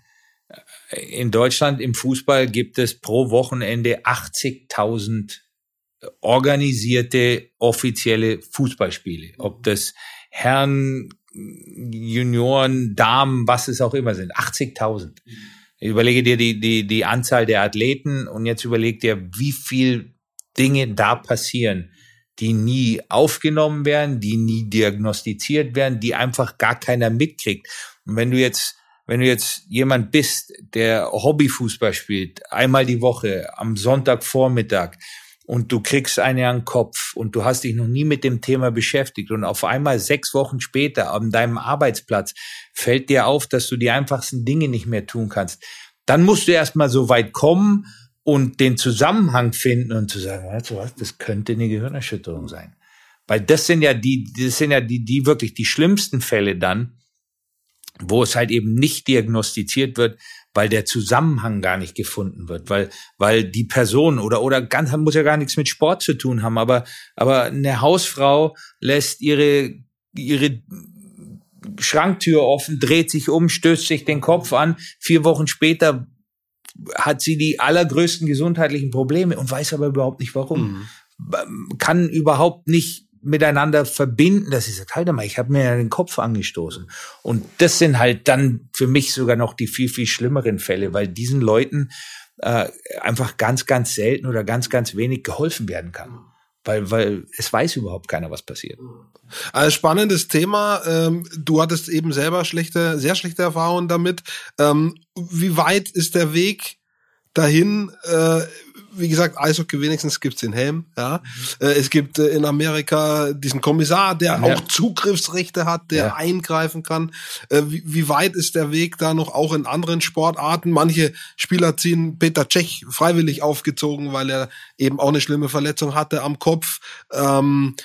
in Deutschland im Fußball gibt es pro Wochenende 80.000 organisierte offizielle Fußballspiele. Ob das Herren Junioren, Damen, was es auch immer sind. 80.000. Überlege dir die, die, die Anzahl der Athleten und jetzt überleg dir, wie viel Dinge da passieren, die nie aufgenommen werden, die nie diagnostiziert werden, die einfach gar keiner mitkriegt. Und wenn du jetzt, wenn du jetzt jemand bist, der Hobbyfußball spielt, einmal die Woche, am Sonntagvormittag, und du kriegst eine an den Kopf und du hast dich noch nie mit dem Thema beschäftigt und auf einmal sechs Wochen später an deinem Arbeitsplatz fällt dir auf, dass du die einfachsten Dinge nicht mehr tun kannst, dann musst du erstmal so weit kommen und den Zusammenhang finden und zu sagen, weißt du was, das könnte eine Gehirnerschütterung sein. Weil das sind ja die, das sind ja die, die wirklich die schlimmsten Fälle dann, wo es halt eben nicht diagnostiziert wird, weil der Zusammenhang gar nicht gefunden wird, weil, weil die Person oder, oder ganz, muss ja gar nichts mit Sport zu tun haben, aber, aber eine Hausfrau lässt ihre, ihre Schranktür offen, dreht sich um, stößt sich den Kopf an. Vier Wochen später hat sie die allergrößten gesundheitlichen Probleme und weiß aber überhaupt nicht warum. Mhm. Kann überhaupt nicht miteinander verbinden, dass sie sagt, halt mal, ich habe mir ja den Kopf angestoßen. Und das sind halt dann für mich sogar noch die viel, viel schlimmeren Fälle, weil diesen Leuten äh, einfach ganz, ganz selten oder ganz, ganz wenig geholfen werden kann. Weil, weil es weiß überhaupt keiner, was passiert. Also spannendes Thema. Ähm, du hattest eben selber schlechte, sehr schlechte Erfahrungen damit. Ähm, wie weit ist der Weg dahin? Wie gesagt, Eishockey wenigstens gibt's den Helm, ja. Mhm. Äh, es gibt äh, in Amerika diesen Kommissar, der ja. auch Zugriffsrechte hat, der ja. eingreifen kann. Äh, wie, wie, weit ist der Weg da noch auch in anderen Sportarten? Manche Spieler ziehen Peter Cech freiwillig aufgezogen, weil er eben auch eine schlimme Verletzung hatte am Kopf. Ähm,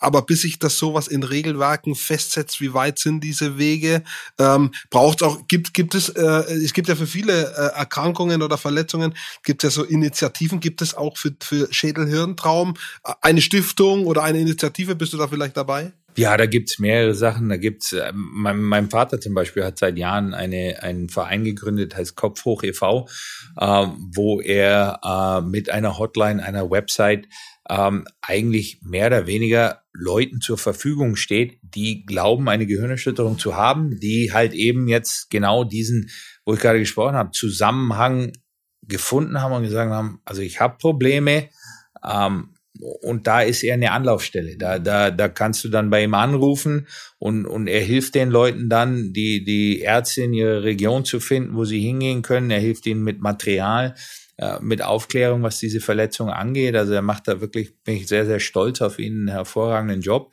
aber bis sich das sowas in Regelwerken festsetzt, wie weit sind diese Wege, ähm, braucht es auch, gibt, gibt es, äh, es gibt ja für viele äh, Erkrankungen oder Verletzungen, gibt es ja so Initiativen, gibt es auch für, für Schädelhirntraum eine Stiftung oder eine Initiative, bist du da vielleicht dabei? Ja, da gibt's mehrere Sachen. Da gibt's, äh, mein, mein Vater zum Beispiel hat seit Jahren eine, einen Verein gegründet, heißt Kopf hoch e.V., äh, wo er äh, mit einer Hotline, einer Website ähm, eigentlich mehr oder weniger Leuten zur Verfügung steht, die glauben, eine Gehirnerschütterung zu haben, die halt eben jetzt genau diesen, wo ich gerade gesprochen habe, Zusammenhang gefunden haben und gesagt haben, also ich habe Probleme ähm, und da ist er eine Anlaufstelle. Da, da, da kannst du dann bei ihm anrufen und, und er hilft den Leuten dann, die, die Ärzte in ihrer Region zu finden, wo sie hingehen können. Er hilft ihnen mit Material mit Aufklärung, was diese Verletzung angeht. Also er macht da wirklich, bin ich sehr, sehr stolz auf ihn, einen hervorragenden Job.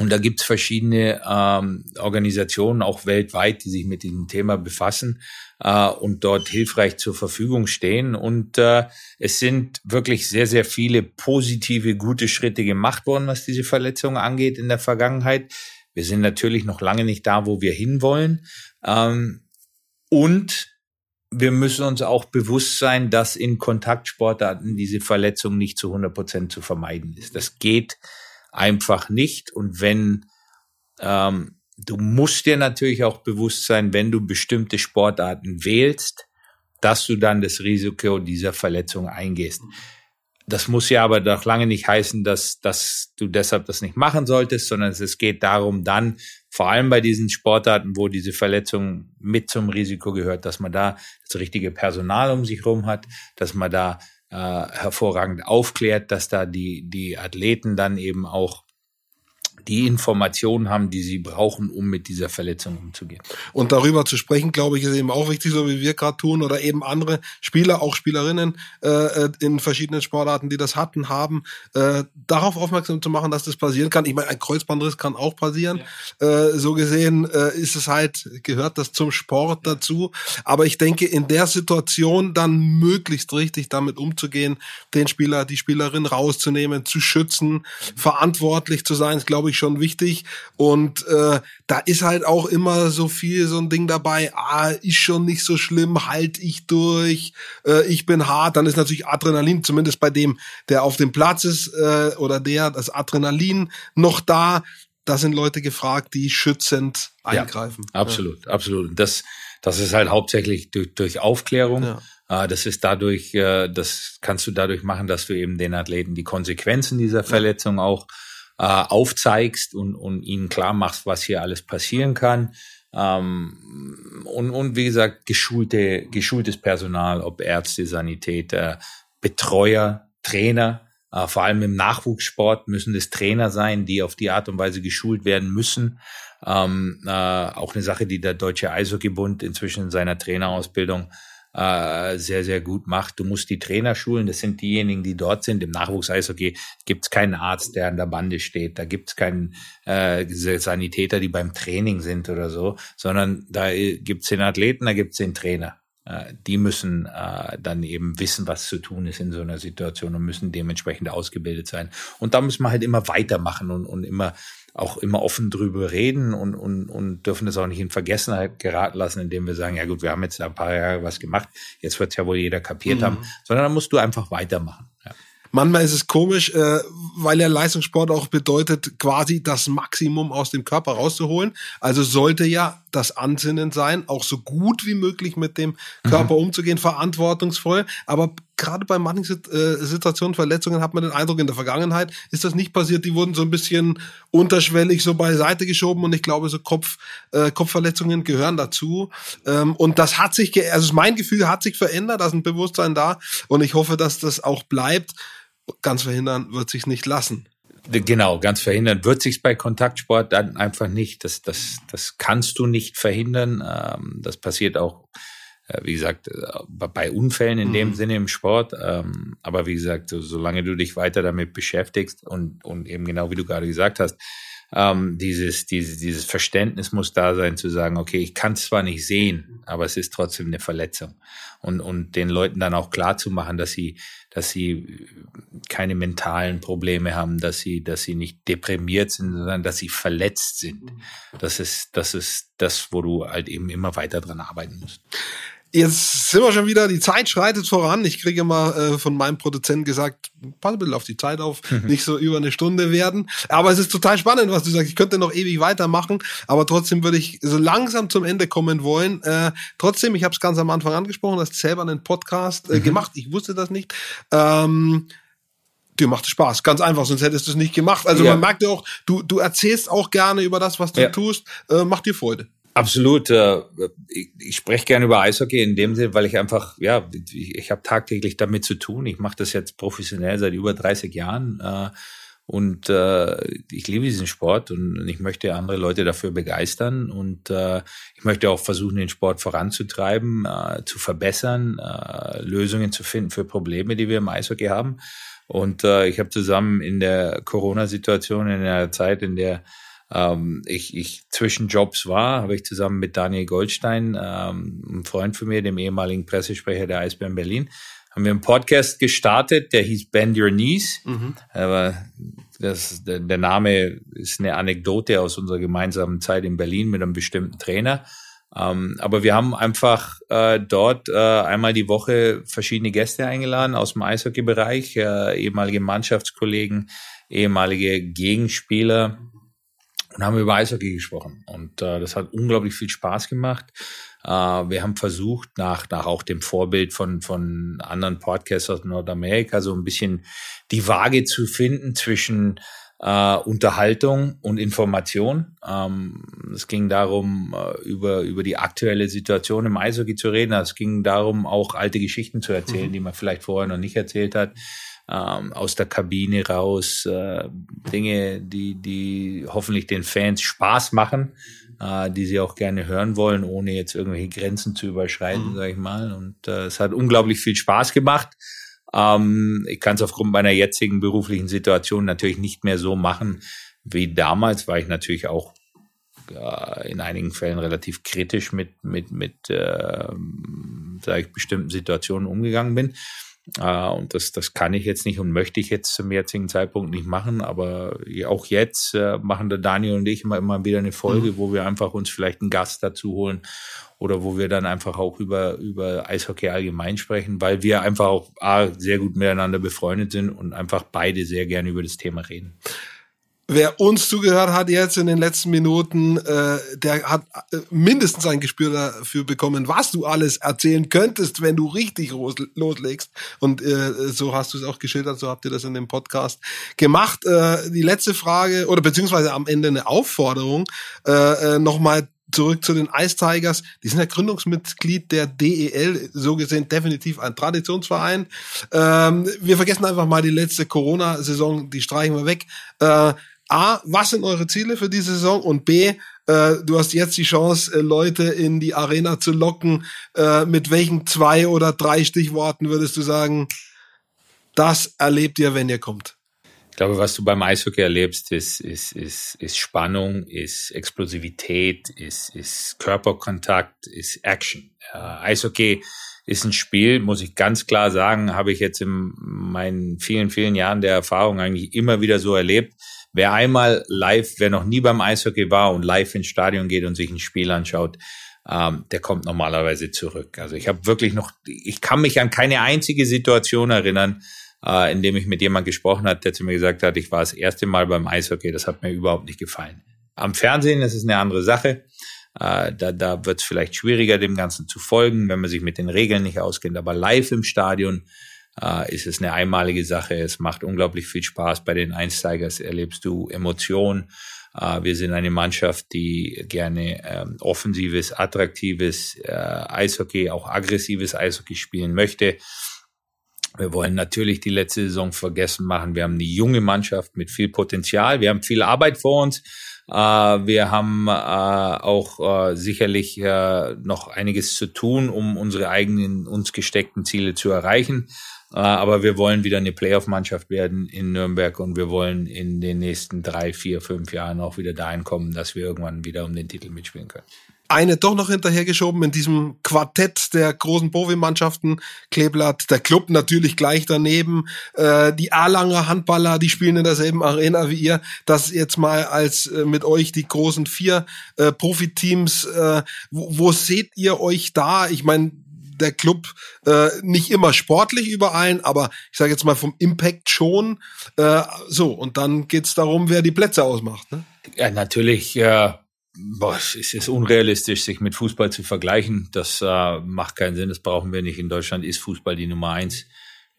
Und da gibt's verschiedene ähm, Organisationen, auch weltweit, die sich mit diesem Thema befassen äh, und dort hilfreich zur Verfügung stehen. Und äh, es sind wirklich sehr, sehr viele positive, gute Schritte gemacht worden, was diese Verletzung angeht in der Vergangenheit. Wir sind natürlich noch lange nicht da, wo wir hinwollen. Ähm, und wir müssen uns auch bewusst sein, dass in Kontaktsportarten diese Verletzung nicht zu 100 Prozent zu vermeiden ist. Das geht einfach nicht. Und wenn ähm, du musst dir natürlich auch bewusst sein, wenn du bestimmte Sportarten wählst, dass du dann das Risiko dieser Verletzung eingehst. Das muss ja aber doch lange nicht heißen, dass, dass du deshalb das nicht machen solltest, sondern es geht darum, dann vor allem bei diesen Sportarten, wo diese Verletzung mit zum Risiko gehört, dass man da das richtige Personal um sich rum hat, dass man da äh, hervorragend aufklärt, dass da die, die Athleten dann eben auch die Informationen haben, die sie brauchen, um mit dieser Verletzung umzugehen. Und darüber zu sprechen, glaube ich, ist eben auch wichtig, so wie wir gerade tun oder eben andere Spieler, auch Spielerinnen äh, äh, in verschiedenen Sportarten, die das hatten, haben, äh, darauf aufmerksam zu machen, dass das passieren kann. Ich meine, ein Kreuzbandriss kann auch passieren. Ja. Äh, so gesehen äh, ist es halt, gehört das zum Sport dazu. Aber ich denke, in der Situation dann möglichst richtig damit umzugehen, den Spieler, die Spielerin rauszunehmen, zu schützen, mhm. verantwortlich zu sein, ist, glaube ich, schon wichtig. Und äh, da ist halt auch immer so viel so ein Ding dabei, ah, ist schon nicht so schlimm, halt ich durch, äh, ich bin hart. Dann ist natürlich Adrenalin, zumindest bei dem, der auf dem Platz ist äh, oder der, das Adrenalin noch da. Da sind Leute gefragt, die schützend eingreifen. Ja, absolut, ja. absolut. Das, das ist halt hauptsächlich durch, durch Aufklärung. Ja. Äh, das ist dadurch, äh, das kannst du dadurch machen, dass du eben den Athleten die Konsequenzen dieser Verletzung auch äh, aufzeigst und, und ihnen klar machst, was hier alles passieren kann. Ähm, und, und wie gesagt, geschulte, geschultes Personal, ob Ärzte, Sanitäter, Betreuer, Trainer, äh, vor allem im Nachwuchssport müssen es Trainer sein, die auf die Art und Weise geschult werden müssen. Ähm, äh, auch eine Sache, die der Deutsche Eishockeybund inzwischen in seiner Trainerausbildung äh, sehr, sehr gut macht. Du musst die Trainer schulen, das sind diejenigen, die dort sind. Im Nachwuchs-Eishockey gibt es keinen Arzt, der an der Bande steht. Da gibt es keinen äh, Sanitäter, die beim Training sind oder so, sondern da gibt es den Athleten, da gibt es den Trainer. Äh, die müssen äh, dann eben wissen, was zu tun ist in so einer Situation und müssen dementsprechend ausgebildet sein. Und da müssen wir halt immer weitermachen und, und immer auch immer offen drüber reden und, und, und dürfen das auch nicht in Vergessenheit geraten lassen, indem wir sagen, ja gut, wir haben jetzt ein paar Jahre was gemacht, jetzt wird es ja wohl jeder kapiert mhm. haben, sondern dann musst du einfach weitermachen. Ja. Manchmal ist es komisch, äh, weil ja Leistungssport auch bedeutet, quasi das Maximum aus dem Körper rauszuholen. Also sollte ja das Ansinnen sein, auch so gut wie möglich mit dem Körper mhm. umzugehen, verantwortungsvoll. Aber gerade bei manchen äh, Situationen, Verletzungen hat man den Eindruck, in der Vergangenheit ist das nicht passiert. Die wurden so ein bisschen unterschwellig so beiseite geschoben und ich glaube, so Kopf, äh, Kopfverletzungen gehören dazu. Ähm, und das hat sich, also mein Gefühl hat sich verändert, da ist ein Bewusstsein da und ich hoffe, dass das auch bleibt. Ganz verhindern wird sich nicht lassen. Genau, ganz verhindern wird sich's bei Kontaktsport dann einfach nicht. Das, das, das kannst du nicht verhindern. Ähm, das passiert auch, wie gesagt, äh, bei Unfällen in mhm. dem Sinne im Sport. Ähm, aber wie gesagt, solange du dich weiter damit beschäftigst und, und eben genau wie du gerade gesagt hast, ähm, dieses, dieses, dieses Verständnis muss da sein, zu sagen, okay, ich kann es zwar nicht sehen, aber es ist trotzdem eine Verletzung. Und, und den Leuten dann auch klar zu machen, dass sie, dass sie keine mentalen Probleme haben, dass sie, dass sie nicht deprimiert sind, sondern dass sie verletzt sind. Das ist, das ist das, wo du halt eben immer weiter dran arbeiten musst. Jetzt sind wir schon wieder, die Zeit schreitet voran. Ich kriege immer äh, von meinem Produzenten gesagt, pass ein bisschen auf die Zeit auf, mhm. nicht so über eine Stunde werden. Aber es ist total spannend, was du sagst. Ich könnte noch ewig weitermachen, aber trotzdem würde ich so langsam zum Ende kommen wollen. Äh, trotzdem, ich habe es ganz am Anfang angesprochen, du hast selber einen Podcast äh, mhm. gemacht. Ich wusste das nicht. Ähm, dir macht es Spaß. Ganz einfach, sonst hättest du es nicht gemacht. Also ja. man merkt ja auch, du, du erzählst auch gerne über das, was du ja. tust. Äh, macht dir Freude. Absolut. Äh, ich, spreche gerne über Eishockey in dem Sinne, weil ich einfach, ja, ich, habe tagtäglich damit zu tun. Ich mache das jetzt professionell seit über 30 Jahren äh, und äh, ich liebe diesen Sport und ich möchte andere Leute dafür begeistern und ich möchte auch versuchen, den Sport voranzutreiben, zu verbessern, Lösungen zu finden für Probleme, die wir im Eishockey haben. Und ich habe zusammen in der Corona-Situation, in der Zeit, in der ähm, ich, ich zwischen Jobs war, habe ich zusammen mit Daniel Goldstein, ähm, einem Freund von mir, dem ehemaligen Pressesprecher der Eisbären Berlin, haben wir einen Podcast gestartet, der hieß Bend Your Knees. Mhm. Aber das, der, Name ist eine Anekdote aus unserer gemeinsamen Zeit in Berlin mit einem bestimmten Trainer. Ähm, aber wir haben einfach äh, dort äh, einmal die Woche verschiedene Gäste eingeladen aus dem Eishockey-Bereich, äh, ehemalige Mannschaftskollegen, ehemalige Gegenspieler und haben über Eishockey gesprochen. Und äh, das hat unglaublich viel Spaß gemacht. Äh, wir haben versucht, nach, nach auch dem Vorbild von, von anderen Podcasts aus Nordamerika, so ein bisschen die Waage zu finden zwischen äh, Unterhaltung und Information. Ähm, es ging darum, äh, über, über die aktuelle Situation im Eishockey zu reden. Es ging darum, auch alte Geschichten zu erzählen, mhm. die man vielleicht vorher noch nicht erzählt hat ähm, aus der Kabine raus, äh, Dinge, die, die hoffentlich den Fans Spaß machen, äh, die sie auch gerne hören wollen, ohne jetzt irgendwelche Grenzen zu überschreiten, mhm. sage ich mal. Und äh, es hat unglaublich viel Spaß gemacht. Ähm, ich kann es aufgrund meiner jetzigen beruflichen Situation natürlich nicht mehr so machen wie damals, weil ich natürlich auch äh, in einigen Fällen relativ kritisch mit mit mit äh, sage ich bestimmten Situationen umgegangen bin. Äh, und das, das kann ich jetzt nicht und möchte ich jetzt zum jetzigen Zeitpunkt nicht machen. Aber auch jetzt äh, machen der Daniel und ich immer, immer wieder eine Folge, mhm. wo wir einfach uns vielleicht einen Gast dazu holen oder wo wir dann einfach auch über, über Eishockey allgemein sprechen, weil wir einfach auch A, sehr gut miteinander befreundet sind und einfach beide sehr gerne über das Thema reden. Wer uns zugehört hat jetzt in den letzten Minuten, äh, der hat äh, mindestens ein Gespür dafür bekommen, was du alles erzählen könntest, wenn du richtig loslegst. Und äh, so hast du es auch geschildert, so habt ihr das in dem Podcast gemacht. Äh, die letzte Frage oder beziehungsweise am Ende eine Aufforderung äh, äh, nochmal zurück zu den Ice Tigers. Die sind ja Gründungsmitglied der DEL, so gesehen definitiv ein Traditionsverein. Ähm, wir vergessen einfach mal die letzte Corona-Saison, die streichen wir weg. Äh, A, was sind eure Ziele für diese Saison? Und B, äh, du hast jetzt die Chance, äh, Leute in die Arena zu locken. Äh, mit welchen zwei oder drei Stichworten würdest du sagen, das erlebt ihr, wenn ihr kommt? Ich glaube, was du beim Eishockey erlebst, ist, ist, ist, ist Spannung, ist Explosivität, ist, ist Körperkontakt, ist Action. Äh, Eishockey ist ein Spiel, muss ich ganz klar sagen, habe ich jetzt in meinen vielen, vielen Jahren der Erfahrung eigentlich immer wieder so erlebt Wer einmal live, wer noch nie beim Eishockey war und live ins Stadion geht und sich ein Spiel anschaut, ähm, der kommt normalerweise zurück. Also ich habe wirklich noch, ich kann mich an keine einzige Situation erinnern, äh, in dem ich mit jemand gesprochen hat, der zu mir gesagt hat, ich war das erste Mal beim Eishockey, das hat mir überhaupt nicht gefallen. Am Fernsehen ist es eine andere Sache. Äh, da da wird es vielleicht schwieriger, dem Ganzen zu folgen, wenn man sich mit den Regeln nicht auskennt. Aber live im Stadion äh, ist es eine einmalige Sache. Es macht unglaublich viel Spaß. Bei den Einsteigers erlebst du Emotionen. Äh, wir sind eine Mannschaft, die gerne ähm, offensives, attraktives äh, Eishockey, auch aggressives Eishockey spielen möchte. Wir wollen natürlich die letzte Saison vergessen machen. Wir haben eine junge Mannschaft mit viel Potenzial. Wir haben viel Arbeit vor uns. Äh, wir haben äh, auch äh, sicherlich noch einiges zu tun, um unsere eigenen uns gesteckten Ziele zu erreichen. Äh, aber wir wollen wieder eine Playoff-Mannschaft werden in Nürnberg und wir wollen in den nächsten drei, vier, fünf Jahren auch wieder dahin kommen, dass wir irgendwann wieder um den Titel mitspielen können eine doch noch hinterhergeschoben in diesem Quartett der großen Profi-Mannschaften. Kleeblatt, der Club natürlich gleich daneben. Äh, die Erlanger Handballer, die spielen in derselben Arena wie ihr. Das jetzt mal als äh, mit euch die großen vier äh, Profiteams. Äh, wo, wo seht ihr euch da? Ich meine, der Club äh, nicht immer sportlich überall, aber ich sage jetzt mal vom Impact schon. Äh, so, und dann geht's darum, wer die Plätze ausmacht. Ne? Ja, natürlich. Äh, boah, es ist unrealistisch, sich mit Fußball zu vergleichen. Das äh, macht keinen Sinn, das brauchen wir nicht. In Deutschland ist Fußball die Nummer eins.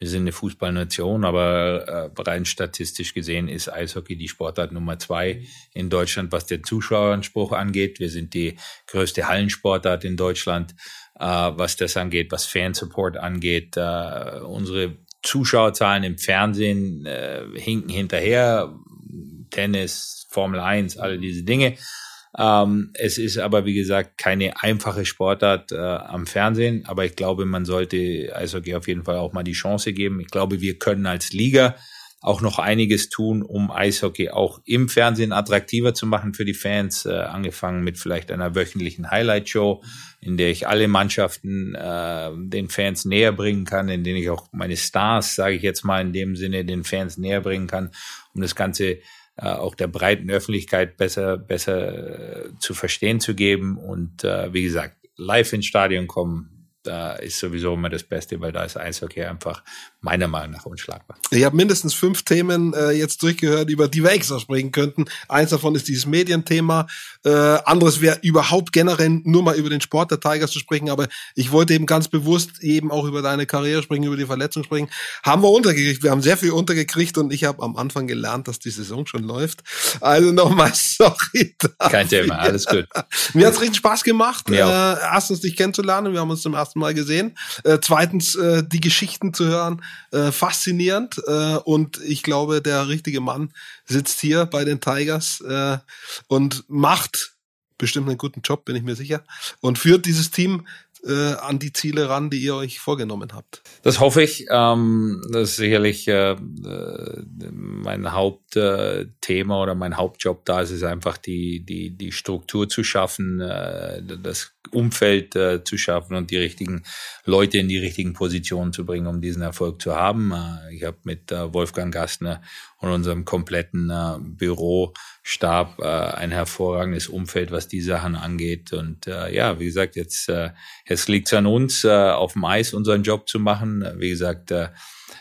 Wir sind eine Fußballnation, aber äh, rein statistisch gesehen ist Eishockey die Sportart Nummer zwei in Deutschland, was den Zuschaueranspruch angeht. Wir sind die größte Hallensportart in Deutschland was das angeht, was Fansupport angeht. Äh, unsere Zuschauerzahlen im Fernsehen äh, hinken hinterher. Tennis, Formel 1, alle diese Dinge. Ähm, es ist aber, wie gesagt, keine einfache Sportart äh, am Fernsehen, aber ich glaube, man sollte Eishockey auf jeden Fall auch mal die Chance geben. Ich glaube, wir können als Liga auch noch einiges tun, um Eishockey auch im Fernsehen attraktiver zu machen für die Fans, äh, angefangen mit vielleicht einer wöchentlichen Highlight-Show, in der ich alle Mannschaften äh, den Fans näher bringen kann, in denen ich auch meine Stars, sage ich jetzt mal in dem Sinne, den Fans näher bringen kann, um das Ganze äh, auch der breiten Öffentlichkeit besser, besser äh, zu verstehen zu geben und äh, wie gesagt, live ins Stadion kommen, da ist sowieso immer das Beste, weil da ist Eishockey einfach meiner Meinung nach unschlagbar. Ich habe mindestens fünf Themen äh, jetzt durchgehört, über die wir extra sprechen könnten. Eins davon ist dieses Medienthema. Äh, anderes wäre überhaupt generell nur mal über den Sport der Tigers zu sprechen. Aber ich wollte eben ganz bewusst eben auch über deine Karriere sprechen, über die Verletzung sprechen. Haben wir untergekriegt. Wir haben sehr viel untergekriegt und ich habe am Anfang gelernt, dass die Saison schon läuft. Also nochmal [LAUGHS] sorry. Dafür. Kein Thema, alles gut. [LAUGHS] Mir hat's richtig Spaß gemacht. Ja. Äh, erstens dich kennenzulernen. Wir haben uns zum ersten Mal gesehen. Äh, zweitens äh, die Geschichten zu hören äh, faszinierend äh, und ich glaube, der richtige Mann sitzt hier bei den Tigers äh, und macht bestimmt einen guten Job, bin ich mir sicher, und führt dieses Team äh, an die Ziele ran, die ihr euch vorgenommen habt. Das hoffe ich. Ähm, das ist sicherlich äh, mein Hauptthema äh, oder mein Hauptjob da. ist Es einfach die, die, die Struktur zu schaffen, äh, das Umfeld äh, zu schaffen und die richtigen Leute in die richtigen Positionen zu bringen, um diesen Erfolg zu haben. Äh, ich habe mit äh, Wolfgang Gastner und unserem kompletten äh, Bürostab äh, ein hervorragendes Umfeld, was die Sachen angeht. Und äh, ja, wie gesagt, jetzt, äh, jetzt liegt es an uns, äh, auf dem Eis unseren Job zu machen. Wie gesagt, äh,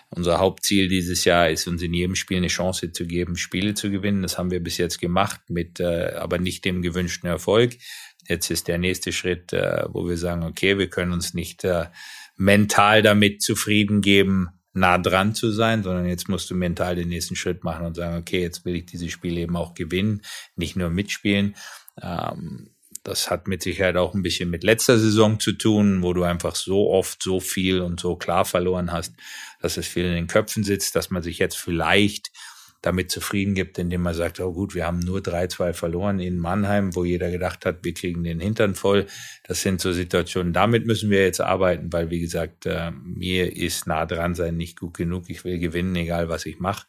unser Hauptziel dieses Jahr ist, uns in jedem Spiel eine Chance zu geben, Spiele zu gewinnen. Das haben wir bis jetzt gemacht, mit äh, aber nicht dem gewünschten Erfolg. Jetzt ist der nächste Schritt, äh, wo wir sagen, okay, wir können uns nicht äh, mental damit zufrieden geben, nah dran zu sein, sondern jetzt musst du mental den nächsten Schritt machen und sagen, okay, jetzt will ich dieses Spiel eben auch gewinnen, nicht nur mitspielen. Ähm, das hat mit Sicherheit auch ein bisschen mit letzter Saison zu tun, wo du einfach so oft so viel und so klar verloren hast, dass es viel in den Köpfen sitzt, dass man sich jetzt vielleicht damit zufrieden gibt, indem man sagt, oh gut, wir haben nur 3-2 verloren in Mannheim, wo jeder gedacht hat, wir kriegen den Hintern voll. Das sind so Situationen, damit müssen wir jetzt arbeiten, weil wie gesagt, äh, mir ist nah dran sein nicht gut genug. Ich will gewinnen, egal was ich mache.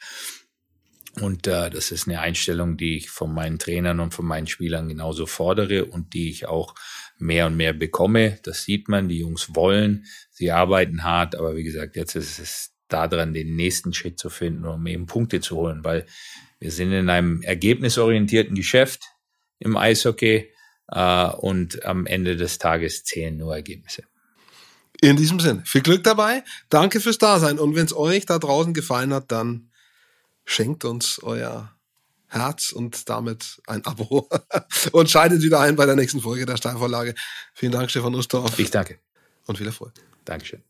Und äh, das ist eine Einstellung, die ich von meinen Trainern und von meinen Spielern genauso fordere und die ich auch mehr und mehr bekomme. Das sieht man, die Jungs wollen, sie arbeiten hart, aber wie gesagt, jetzt ist es daran, den nächsten Schritt zu finden, um eben Punkte zu holen, weil wir sind in einem ergebnisorientierten Geschäft im Eishockey äh, und am Ende des Tages zählen nur Ergebnisse. In diesem Sinne, viel Glück dabei, danke fürs Dasein und wenn es euch da draußen gefallen hat, dann schenkt uns euer Herz und damit ein Abo [LAUGHS] und schaltet wieder ein bei der nächsten Folge der Steilvorlage. Vielen Dank, Stefan Ustorf. Ich danke. Und viel Erfolg. Dankeschön.